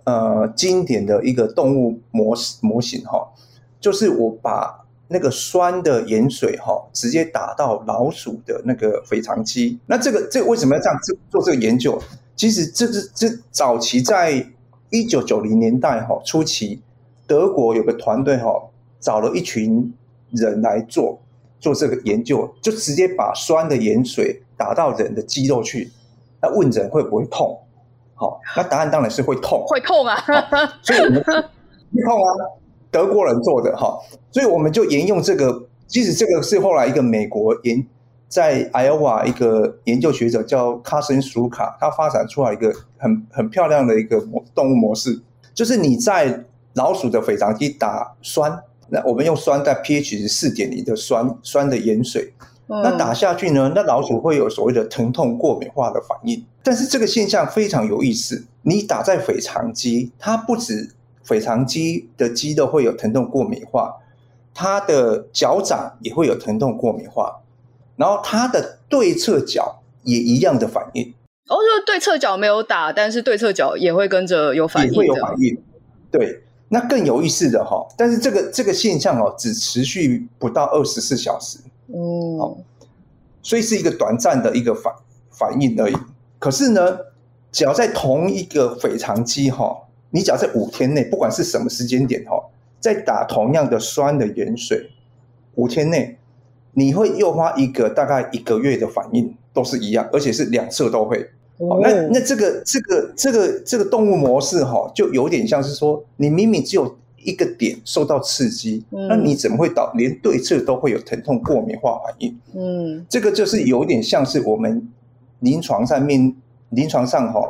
呃经典的一个动物模式模型，哈，就是我把。那个酸的盐水哈、哦，直接打到老鼠的那个肥肠肌。那这个这个为什么要这样做做这个研究？其实这是这早期在一九九零年代哈、哦、初期，德国有个团队哈、哦，找了一群人来做做这个研究，就直接把酸的盐水打到人的肌肉去，那问人会不会痛？好、哦，那答案当然是会痛，会痛啊！所以我们会痛啊。德国人做的哈，所以我们就沿用这个。即使这个是后来一个美国研在 Iowa 一个研究学者叫卡森舒卡，他发展出来一个很很漂亮的一个模动物模式，就是你在老鼠的腓肠肌打酸，那我们用酸在 pH 是四点零的酸酸的盐水，那打下去呢，那老鼠会有所谓的疼痛过敏化的反应。但是这个现象非常有意思，你打在腓肠肌，它不止。腓肠肌的肌肉会有疼痛过敏化，它的脚掌也会有疼痛过敏化，然后它的对侧脚也一样的反应。哦，就是对侧脚没有打，但是对侧脚也会跟着有反应，也会有反应。对，那更有意思的哈，但是这个这个现象哦，只持续不到二十四小时。哦，所以是一个短暂的一个反反应而已。可是呢，只要在同一个腓肠肌哈。你只要在五天内，不管是什么时间点哈，在打同样的酸的盐水，五天内你会诱发一个大概一个月的反应，都是一样，而且是两侧都会。哦、那那这个这个这个这个动物模式哈，就有点像是说，你明明只有一个点受到刺激，嗯、那你怎么会导连对侧都会有疼痛过敏化反应？嗯，这个就是有点像是我们临床上面临床上哈。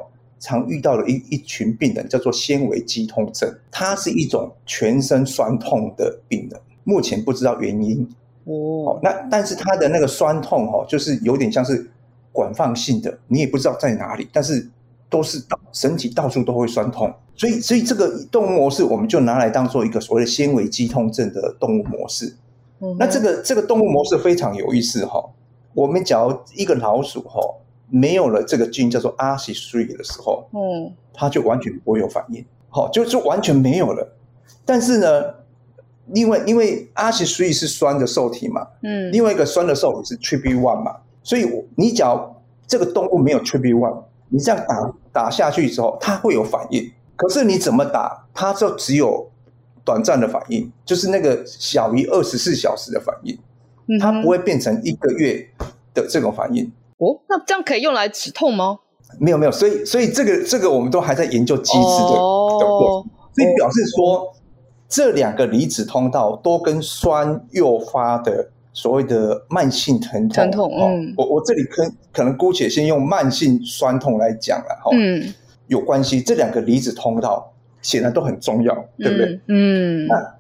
常遇到的一一群病人叫做纤维肌痛症，它是一种全身酸痛的病人，目前不知道原因。哦，那但是他的那个酸痛哦，就是有点像是广泛性的，你也不知道在哪里，但是都是到身体到处都会酸痛，所以所以这个动物模式我们就拿来当做一个所谓的纤维肌痛症的动物模式。嗯，那这个这个动物模式非常有意思哈，我们假如一个老鼠哈。没有了这个菌叫做 ACE3 的时候，嗯，它就完全不会有反应，好，就就完全没有了。但是呢，另外因为 ACE3 是酸的受体嘛，嗯，另外一个酸的受体是 TRP one 嘛，所以你只要这个动物没有 TRP one，你这样打打下去之后，它会有反应。可是你怎么打，它就只有短暂的反应，就是那个小于二十四小时的反应，它不会变成一个月的这种反应。哦，那这样可以用来止痛吗？没有没有，所以所以这个这个我们都还在研究机制的哦，的过程，所以表示说、哦、这两个离子通道都跟酸诱发的所谓的慢性疼痛，疼痛，嗯，我我这里可可能姑且先用慢性酸痛来讲了哈，嗯，有关系，这两个离子通道显然都很重要，对不对？嗯，那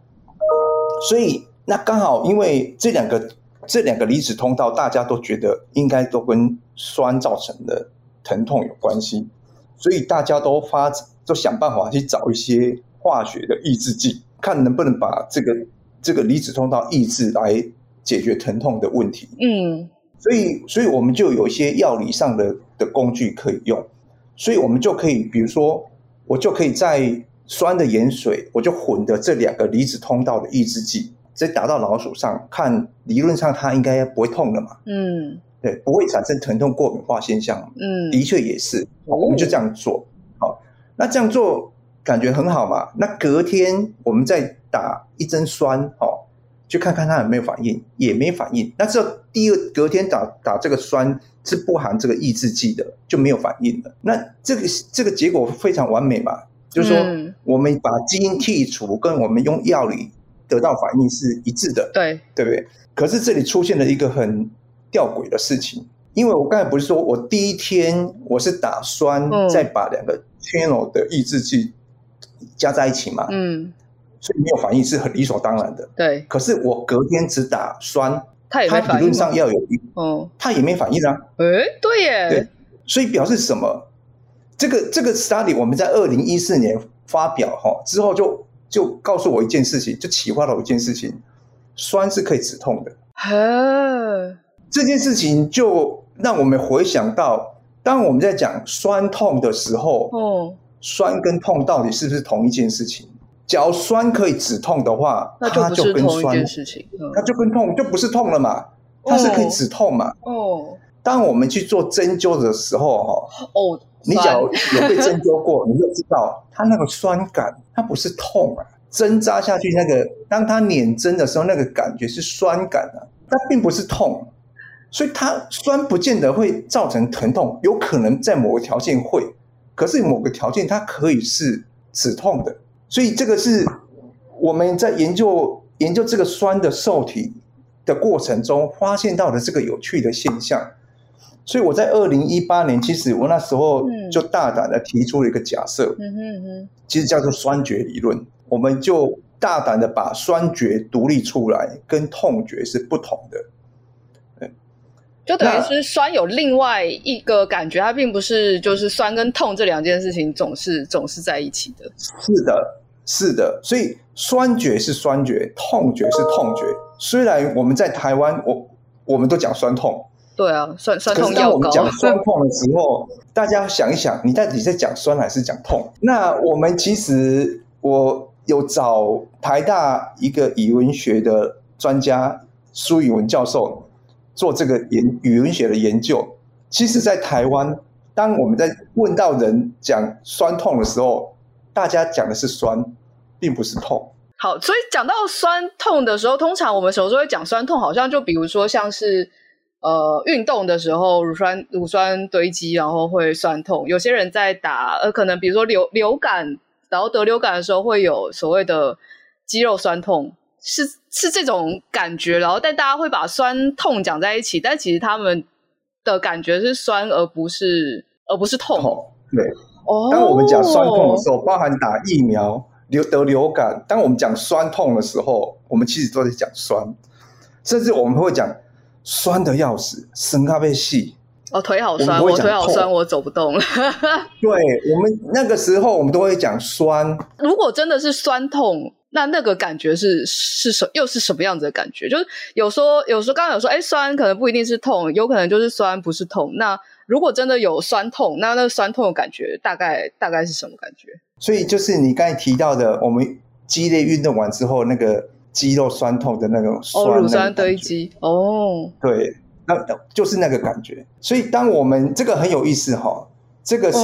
所以那刚好因为这两个。这两个离子通道，大家都觉得应该都跟酸造成的疼痛有关系，所以大家都发都想办法去找一些化学的抑制剂，看能不能把这个这个离子通道抑制来解决疼痛的问题。嗯，所以所以我们就有一些药理上的的工具可以用，所以我们就可以，比如说，我就可以在酸的盐水，我就混的这两个离子通道的抑制剂。直接打到老鼠上，看理论上它应该不会痛了嘛？嗯，对，不会产生疼痛过敏化现象。嗯，的确也是，我们就这样做。好，那这样做感觉很好嘛。那隔天我们再打一针酸，哦，去看看他有没有反应，也没反应。那这第二隔天打打这个酸是不含这个抑制剂的，就没有反应了。那这个这个结果非常完美嘛，就是说我们把基因剔除，跟我们用药理得到反应是一致的，对对不对？可是这里出现了一个很吊诡的事情。因为我刚才不是说我第一天我是打酸，再把两个 channel 的抑制剂加在一起嘛，嗯，所以没有反应是很理所当然的。对，可是我隔天只打酸，他也没反应，它理论上要有，哦，他也没反应啊。哎，对耶，对，所以表示什么？这个这个 study 我们在二零一四年发表哈之后就就告诉我一件事情，就启发了我一件事情，酸是可以止痛的。呵，这件事情就。让我们回想到，当我们在讲酸痛的时候，哦，酸跟痛到底是不是同一件事情？只要酸可以止痛的话，那就不是同一件事情，它就跟痛就不是痛了嘛，它是可以止痛嘛。哦，当我们去做针灸的时候，哈，哦，你只要有被针灸过，你就知道它那个酸感，它不是痛啊。针扎下去那个，当它捻针的时候，那个感觉是酸感啊，它并不是痛。所以它酸不见得会造成疼痛，有可能在某个条件会，可是某个条件它可以是止痛的。所以这个是我们在研究研究这个酸的受体的过程中发现到的这个有趣的现象。所以我在二零一八年，其实我那时候就大胆的提出了一个假设，嗯哼哼，其实叫做酸觉理论。我们就大胆的把酸觉独立出来，跟痛觉是不同的。就等于是酸有另外一个感觉，它并不是就是酸跟痛这两件事情总是总是在一起的。是的，是的，所以酸觉是酸觉，痛觉是痛觉。虽然我们在台湾，我我们都讲酸痛，对啊，酸酸痛。可是当我们讲酸痛的时候，大家想一想，你到底在讲酸还是讲痛？那我们其实我有找台大一个语文学的专家苏宇文教授。做这个研语文学的研究，其实，在台湾，当我们在问到人讲酸痛的时候，大家讲的是酸，并不是痛。好，所以讲到酸痛的时候，通常我们什么时候会讲酸痛？好像就比如说像是呃运动的时候，乳酸乳酸堆积，然后会酸痛。有些人在打呃，可能比如说流流感，然后得流感的时候会有所谓的肌肉酸痛。是是这种感觉，然后但大家会把酸痛讲在一起，但其实他们的感觉是酸，而不是而不是痛。痛，对。哦。当我们讲酸痛的时候，包含打疫苗、流得流感。当我们讲酸痛的时候，我们其实都在讲酸，甚至我们会讲酸的要死，身咖啡细。哦，腿好酸，我，我腿好酸，我走不动了。对，我们那个时候，我们都会讲酸。如果真的是酸痛。那那个感觉是是什又是什么样子的感觉？就是有说有说刚刚有说，哎，酸可能不一定是痛，有可能就是酸不是痛。那如果真的有酸痛，那那个酸痛的感觉大概大概是什么感觉？所以就是你刚才提到的，我们激烈运动完之后那个肌肉酸痛的那种酸，哦，乳酸堆积，哦，对，那就是那个感觉。所以当我们这个很有意思哈，这个是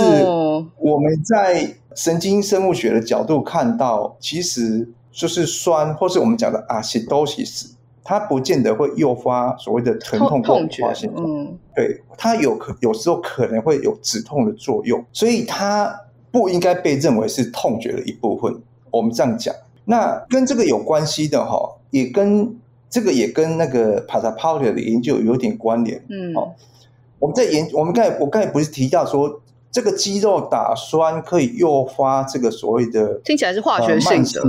我们在神经生物学的角度看到，其实。就是酸，或是我们讲的 acidosis，它不见得会诱发所谓的疼痛或痛觉现象。嗯，对，它有可有时候可能会有止痛的作用，所以它不应该被认为是痛觉的一部分。我们这样讲，那跟这个有关系的哈，也跟这个也跟那个 Patapaulia 的研究有点关联。嗯，好，我们在研，我们刚才我刚才不是提到说。这个肌肉打酸可以诱发这个所谓的听起来是化学性的，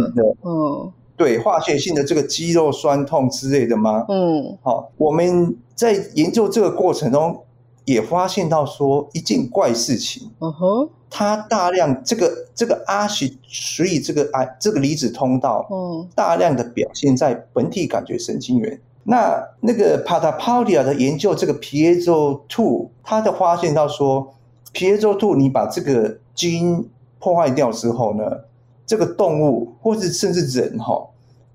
嗯，对，化学性的这个肌肉酸痛之类的吗？嗯，好，我们在研究这个过程中也发现到说一件怪事情，嗯哼，它大量这个这个阿西，所以这个啊这个离子通道，嗯，大量的表现在本体感觉神经元。那那个 Patapaulia 的研究，这个 Piezo Two，他的发现到说。Piezo2，你把这个基因破坏掉之后呢，这个动物或是甚至人哈，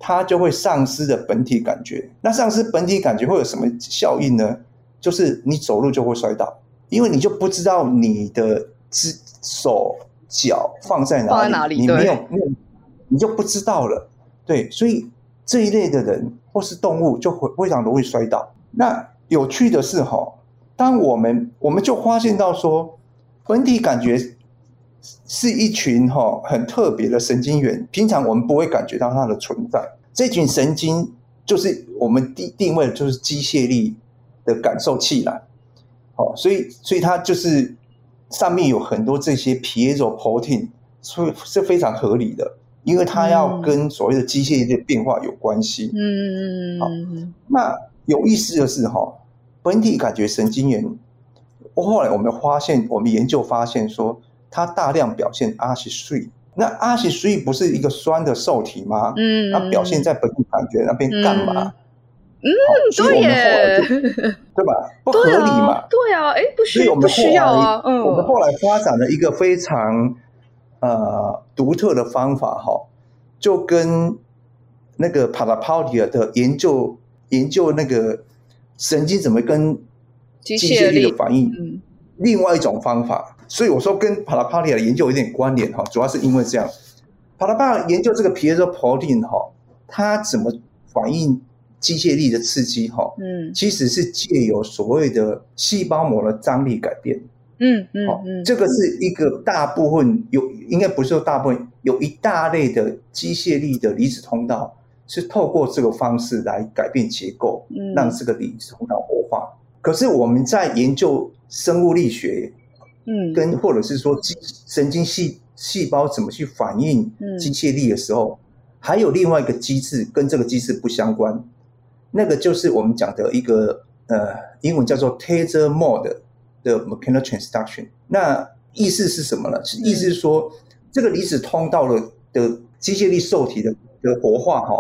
它就会丧失的本体感觉。那丧失本体感觉会有什么效应呢？就是你走路就会摔倒，因为你就不知道你的只手脚放在哪里，放在哪里你没有，没有，你就不知道了。对，所以这一类的人或是动物就会非常容易摔倒。那有趣的是哈，当我们我们就发现到说，本体感觉是一群哈很特别的神经元，平常我们不会感觉到它的存在。这群神经就是我们定定位的就是机械力的感受器啦。好，所以所以它就是上面有很多这些 piezoprotein，所以是非常合理的，因为它要跟所谓的机械力的变化有关系。嗯嗯嗯，好，那有意思的是哈，本体感觉神经元，后来我们发现，我们研究发现说，它大量表现 ACE3。那 ACE3 不是一个酸的受体吗？嗯，它表现在本体感觉那边干嘛？嗯，对耶，对吧？不合理嘛？对啊，哎，不需不需要啊。嗯，我们后来发展了一个非常呃独特的方法哈，就跟那个 Palapaudia 的研究研究那个神经怎么跟机械力的反应，嗯，另外一种方法。所以我说跟 Palapaudia 的研究有点关联哈，主要是因为这样，Palapaudia 研究这个 piezoprotein 哈，它怎么反应机械力的刺激哈，嗯，其实是借由所谓的细胞膜的张力改变，嗯嗯，嗯，这个是一个大部分有，应该不是说大部分，有一大类的机械力的离子通道是透过这个方式来改变结构，嗯，让这个离子通道活化。可是我们在研究生物力学。嗯，跟或者是说机神经细细胞怎么去反应机械力的时候，嗯，还有另外一个机制跟这个机制不相关，那个就是我们讲的一个呃，英文叫做 tether mode 的 mechanical transduction。那意思是什么呢？意思是说，嗯，这个离子通道的的机械力受体的的活化哈，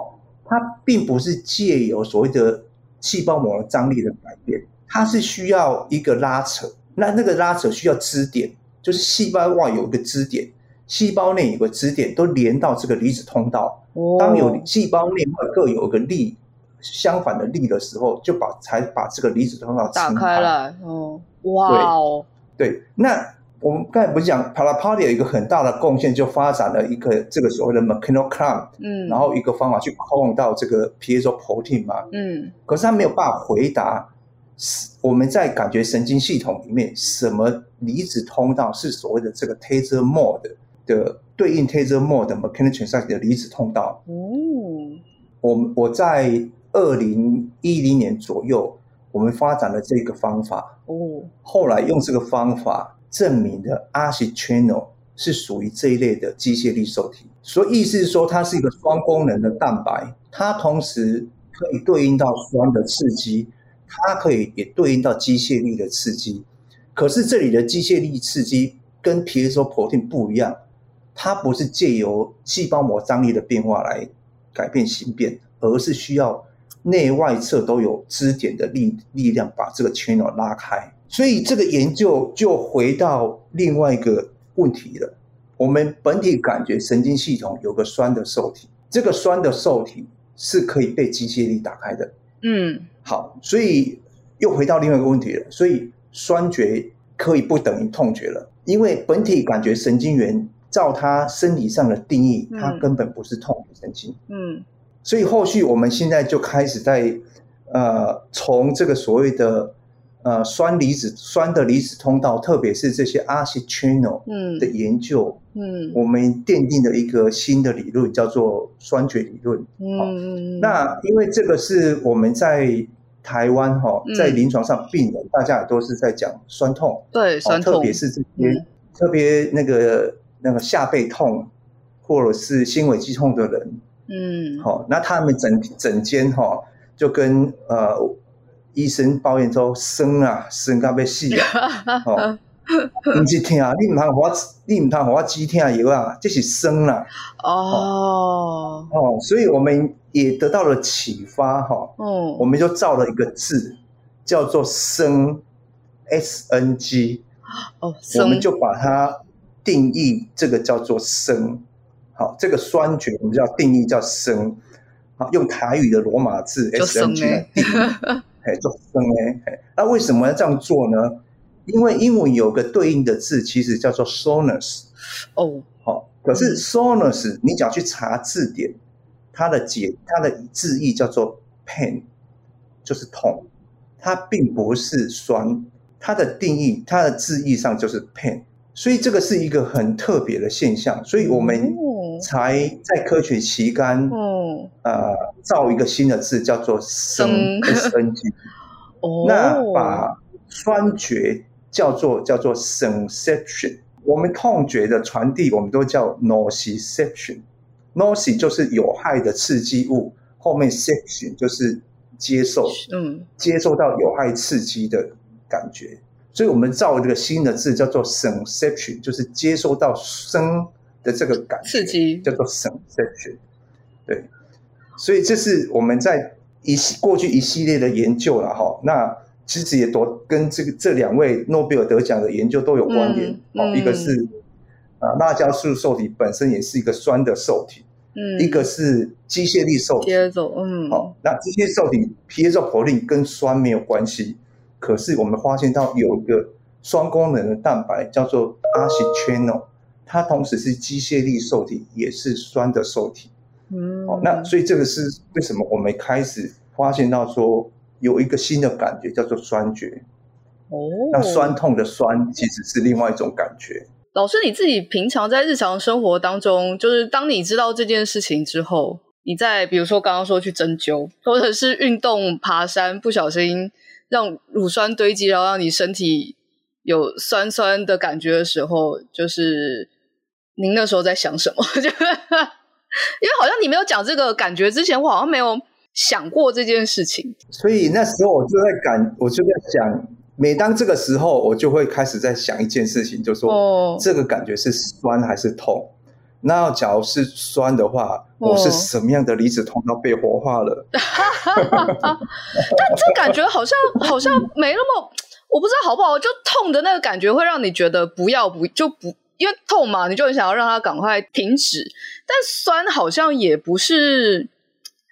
它并不是借由所谓的细胞膜的张力的改变，它是需要一个拉扯。那那个拉扯需要支点，就是细胞外有一个支点，细胞内有个支点，都连到这个离子通道。哦、当有细胞内外各有一个力相反的力的时候，就把才把这个离子通道打开了。哦，哇哦，对。那我们刚才不是讲 Palapaudia 有一个很大的贡献，就发展了一个这个所谓的 mechanical clamp，嗯，然后一个方法去控到这个 piezoprotein 嘛，嗯，可是他没有办法回答。我们在感觉神经系统里面，什么离子通道是所谓的这个 Taser mode 的对应 Taser mode mechanical transduction 的离子通道？哦，我我在二零一零年左右，我们发展了这个方法。哦，后来用这个方法证明的 ACE channel 是属于这一类的机械力受体，所以意思是说，它是一个双功能的蛋白，它同时可以对应到酸的刺激。它可以也对应到机械力的刺激，可是这里的机械力刺激跟 piezoprotein 不一样，它不是借由细胞膜张力的变化来改变形变，而是需要内外侧都有支点的力力量把这个 channel 拉开。所以这个研究就回到另外一个问题了：我们本体感觉神经系统有个酸的受体，这个酸的受体是可以被机械力打开的。嗯。好，所以又回到另外一个问题了。所以酸觉可以不等于痛觉了，因为本体感觉神经元照它生理上的定义，它根本不是痛觉神经。嗯，所以后续我们现在就开始在呃，从这个所谓的呃酸离子酸的离子通道，特别是这些 ACE channel 的研究，嗯，我们奠定了一个新的理论，叫做酸觉理论。嗯，那因为这个是我们在台湾哈，在临床上病人、嗯、大家也都是在讲酸痛，对，酸痛，特别是这些、嗯、特别那个那个下背痛或者是心尾肌痛的人，嗯，好，那他们整整间哈就跟呃医生抱怨说生啊生到要死。啊，哦，不是疼，你唔通我你唔通我止疼药啊，这是生啦，哦。哦，所以我们。也得到了启发哈，嗯，我们就造了一个字，叫做生，S N G，哦，我们就把它定义，这个叫做生，好，这个酸觉我们叫定义叫生，好，用台语的罗马字 S N G 来定义，哎，做生哎，那为什么要这样做呢？因为英文有个对应的字，其实叫做 soreness。哦，好，可是 soreness，你只要去查字典，它的解它的字义叫做 pain，就是痛，它并不是酸，它的定义，它的字义上就是 pain，所以这个是一个很特别的现象，所以我们才在科学期刊，嗯，呃，造一个新的字叫做生 S-N-G，哦，那把酸觉叫做叫做 sensation。我们痛觉的传递，我们都叫 nociception。noci 就是有害的刺激物，后面 section 就是接受，嗯，接受到有害刺激的感觉。所以我们造这个新的字叫做 sensation，就是接收到声的这个感觉，刺激叫做 sensation。对，所以这是我们在一系过去一系列的研究了哈。那其实也多跟这个这两位诺贝尔得奖的研究都有关联。哦、嗯，一个是啊，辣椒素受体本身也是一个酸的受体。嗯，一个是机械力受体。嗯，好，那这些受体 piezoprotein 跟酸没有关系，可是我们发现到有一个双功能的蛋白叫做 acetyl，它同时是机械力受体，也是酸的受体。嗯，好，那所以这个是为什么我们开始发现到说。有一个新的感觉叫做酸觉，哦，那酸痛的酸其实是另外一种感觉。老师，你自己平常在日常生活当中，就是当你知道这件事情之后，你在比如说刚刚说去针灸，或者是运动爬山，不小心让乳酸堆积，然后让你身体有酸酸的感觉的时候，就是您那时候在想什么？就因为好像你没有讲这个感觉之前，我好像没有。想过这件事情，所以那时候我就在感，我就在想，每当这个时候，我就会开始在想一件事情，就说，哦，这个感觉是酸还是痛？那假如是酸的话，哦，我是什么样的离子通道被活化了？但这感觉好像好像没那么，我不知道好不好，就痛的那个感觉会让你觉得不要不就不，因为痛嘛，你就很想要让它赶快停止。但酸好像也不是。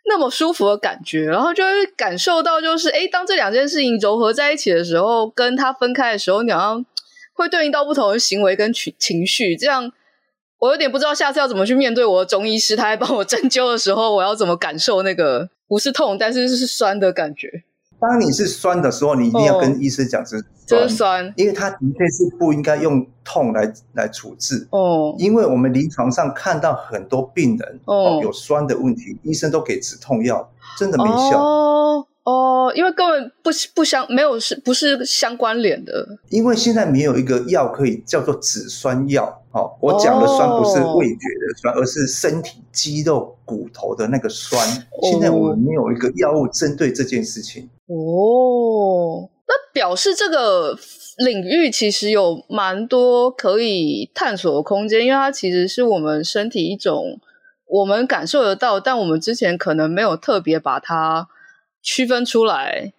那么舒服的感觉，然后就会感受到，就是诶，当这两件事情糅合在一起的时候，跟它分开的时候，你好像会对应到不同的行为跟情情绪。这样，我有点不知道下次要怎么去面对我的中医师，他在帮我针灸的时候，我要怎么感受那个不是痛，但是是酸的感觉。当你是酸的时候，你一定要跟医生讲这是酸，这是酸，因为他的确是不应该用痛来来处置。哦，因为我们临床上看到很多病人哦有酸的问题，医生都给止痛药，真的没效。哦哦，因为根本不不相没有是不是相关联的。因为现在没有一个药可以叫做止酸药。哦，我讲的酸不是味觉的酸，而是身体肌肉骨头的那个酸。现在我们没有一个药物针对这件事情。哦，那表示这个领域其实有蛮多可以探索的空间，因为它其实是我们身体一种我们感受得到，但我们之前可能没有特别把它区分出来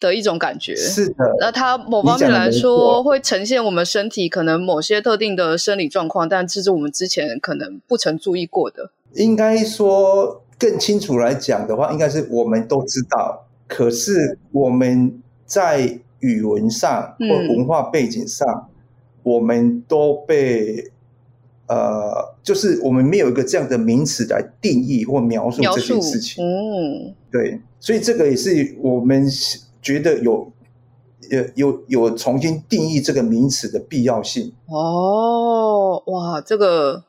的一种感觉。是的，那它某方面来说会呈现我们身体可能某些特定的生理状况，但这是我们之前可能不曾注意过的。应该说更清楚来讲的话，应该是我们都知道。可是我们在语文上或文化背景上，嗯、我们都被呃，就是我们没有一个这样的名词来定义或描述这件事情。嗯，对，所以这个也是我们觉得有有有有重新定义这个名词的必要性。哦，哇，这个。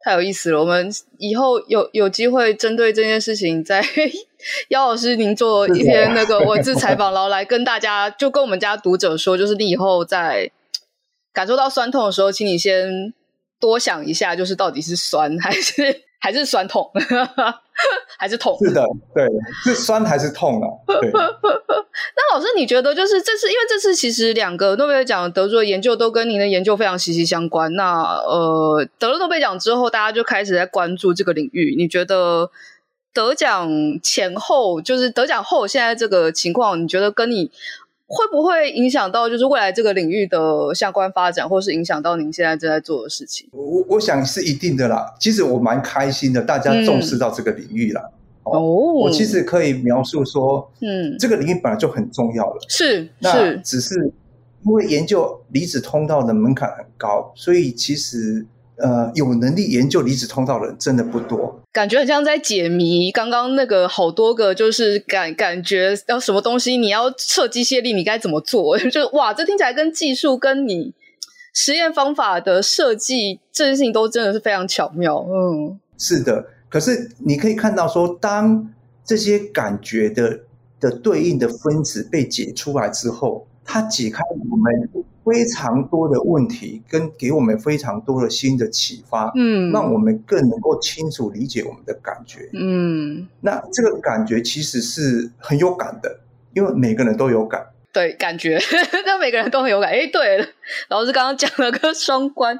太有意思了！我们以后有有机会针对这件事情，再 姚老师您做一篇那个文字采访，然后来跟大家，就跟我们家读者说，就是你以后在感受到酸痛的时候，请你先多想一下，就是到底是酸还是还是酸痛，还是痛？是的，对，是酸还是痛啊？对。那老师，你觉得就是这次，因为这次其实两个诺贝尔奖得主的研究都跟您的研究非常息息相关。那呃，得了诺贝尔奖之后，大家就开始在关注这个领域。你觉得得奖前后，就是得奖后现在这个情况，你觉得跟你会不会影响到，就是未来这个领域的相关发展，或是影响到您现在正在做的事情？我我想是一定的啦。其实我蛮开心的，大家重视到这个领域了。嗯哦，我其实可以描述说，嗯，这个领域本来就很重要了，是，那只是因为研究离子通道的门槛很高，所以其实呃有能力研究离子通道的人真的不多。感觉很像在解谜。刚刚那个好多个就是感感觉要什么东西，你要测机械力，你该怎么做？就哇，这听起来跟技术跟你实验方法的设计这件事情都真的是非常巧妙。嗯，是的。可是你可以看到说，当这些感觉的的对应的分子被解出来之后，它解开我们非常多的问题，跟给我们非常多的新的启发，嗯，让我们更能够清楚理解我们的感觉，嗯，那这个感觉其实是很有感的，因为每个人都有感，对，感觉，那每个人都很有感。诶，对了，老师刚刚讲了个双关，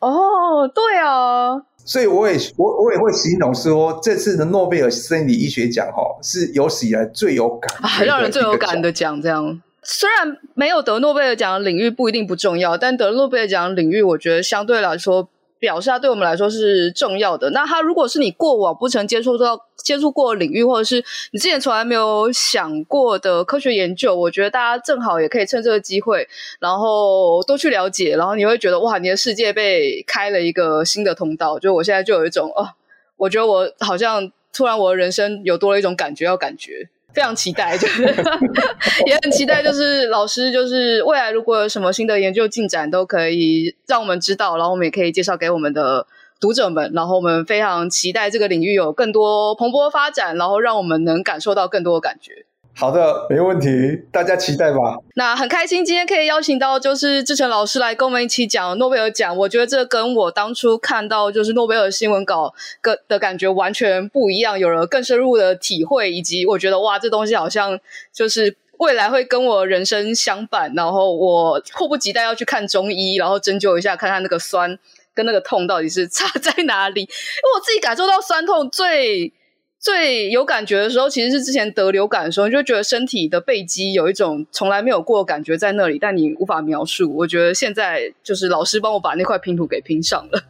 哦，对啊，所以我也我我也会形容说，这次的诺贝尔生理医学奖哈是有史以来最有感啊，让人最有感的奖，这样。虽然没有得诺贝尔奖的领域不一定不重要，但得诺贝尔奖的领域，我觉得相对来说，表示它对我们来说是重要的。那它如果是你过往不曾接触到、接触过领域，或者是你之前从来没有想过的科学研究，我觉得大家正好也可以趁这个机会，然后多去了解，然后你会觉得哇，你的世界被开了一个新的通道。就我现在就有一种哦，我觉得我好像突然我的人生有多了一种感觉，要感觉。非常期待，就是 也很期待，就是老师，就是未来如果有什么新的研究进展，都可以让我们知道，然后我们也可以介绍给我们的读者们。然后我们非常期待这个领域有更多蓬勃发展，然后让我们能感受到更多的感觉。好的，没问题，大家期待吧。那很开心今天可以邀请到就是志成老师来跟我们一起讲诺贝尔奖。我觉得这跟我当初看到就是诺贝尔新闻稿的的感觉完全不一样，有了更深入的体会，以及我觉得哇，这东西好像就是未来会跟我人生相伴。然后我迫不及待要去看中医，然后针灸一下，看看那个酸跟那个痛到底是差在哪里。因为我自己感受到酸痛最。最有感觉的时候，其实是之前得流感的时候，你就觉得身体的背肌有一种从来没有过的感觉在那里，但你无法描述。我觉得现在就是老师帮我把那块拼图给拼上了。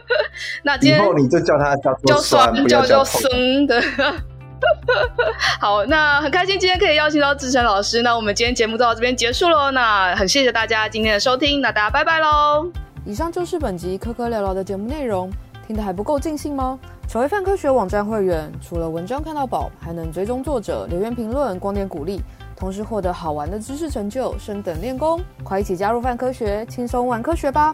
那今天以后你就叫他叫叫酸，叫叫生的。好，那很开心今天可以邀请到志成老师。那我们今天节目就到这边结束喽。那很谢谢大家今天的收听，那大家拜拜喽。以上就是本集科科聊聊的节目内容，听得还不够尽兴吗？成为泛科学网站会员，除了文章看到宝，还能追踪作者、留言评论、光点鼓励，同时获得好玩的知识成就、升等练功。快一起加入泛科学，轻松玩科学吧！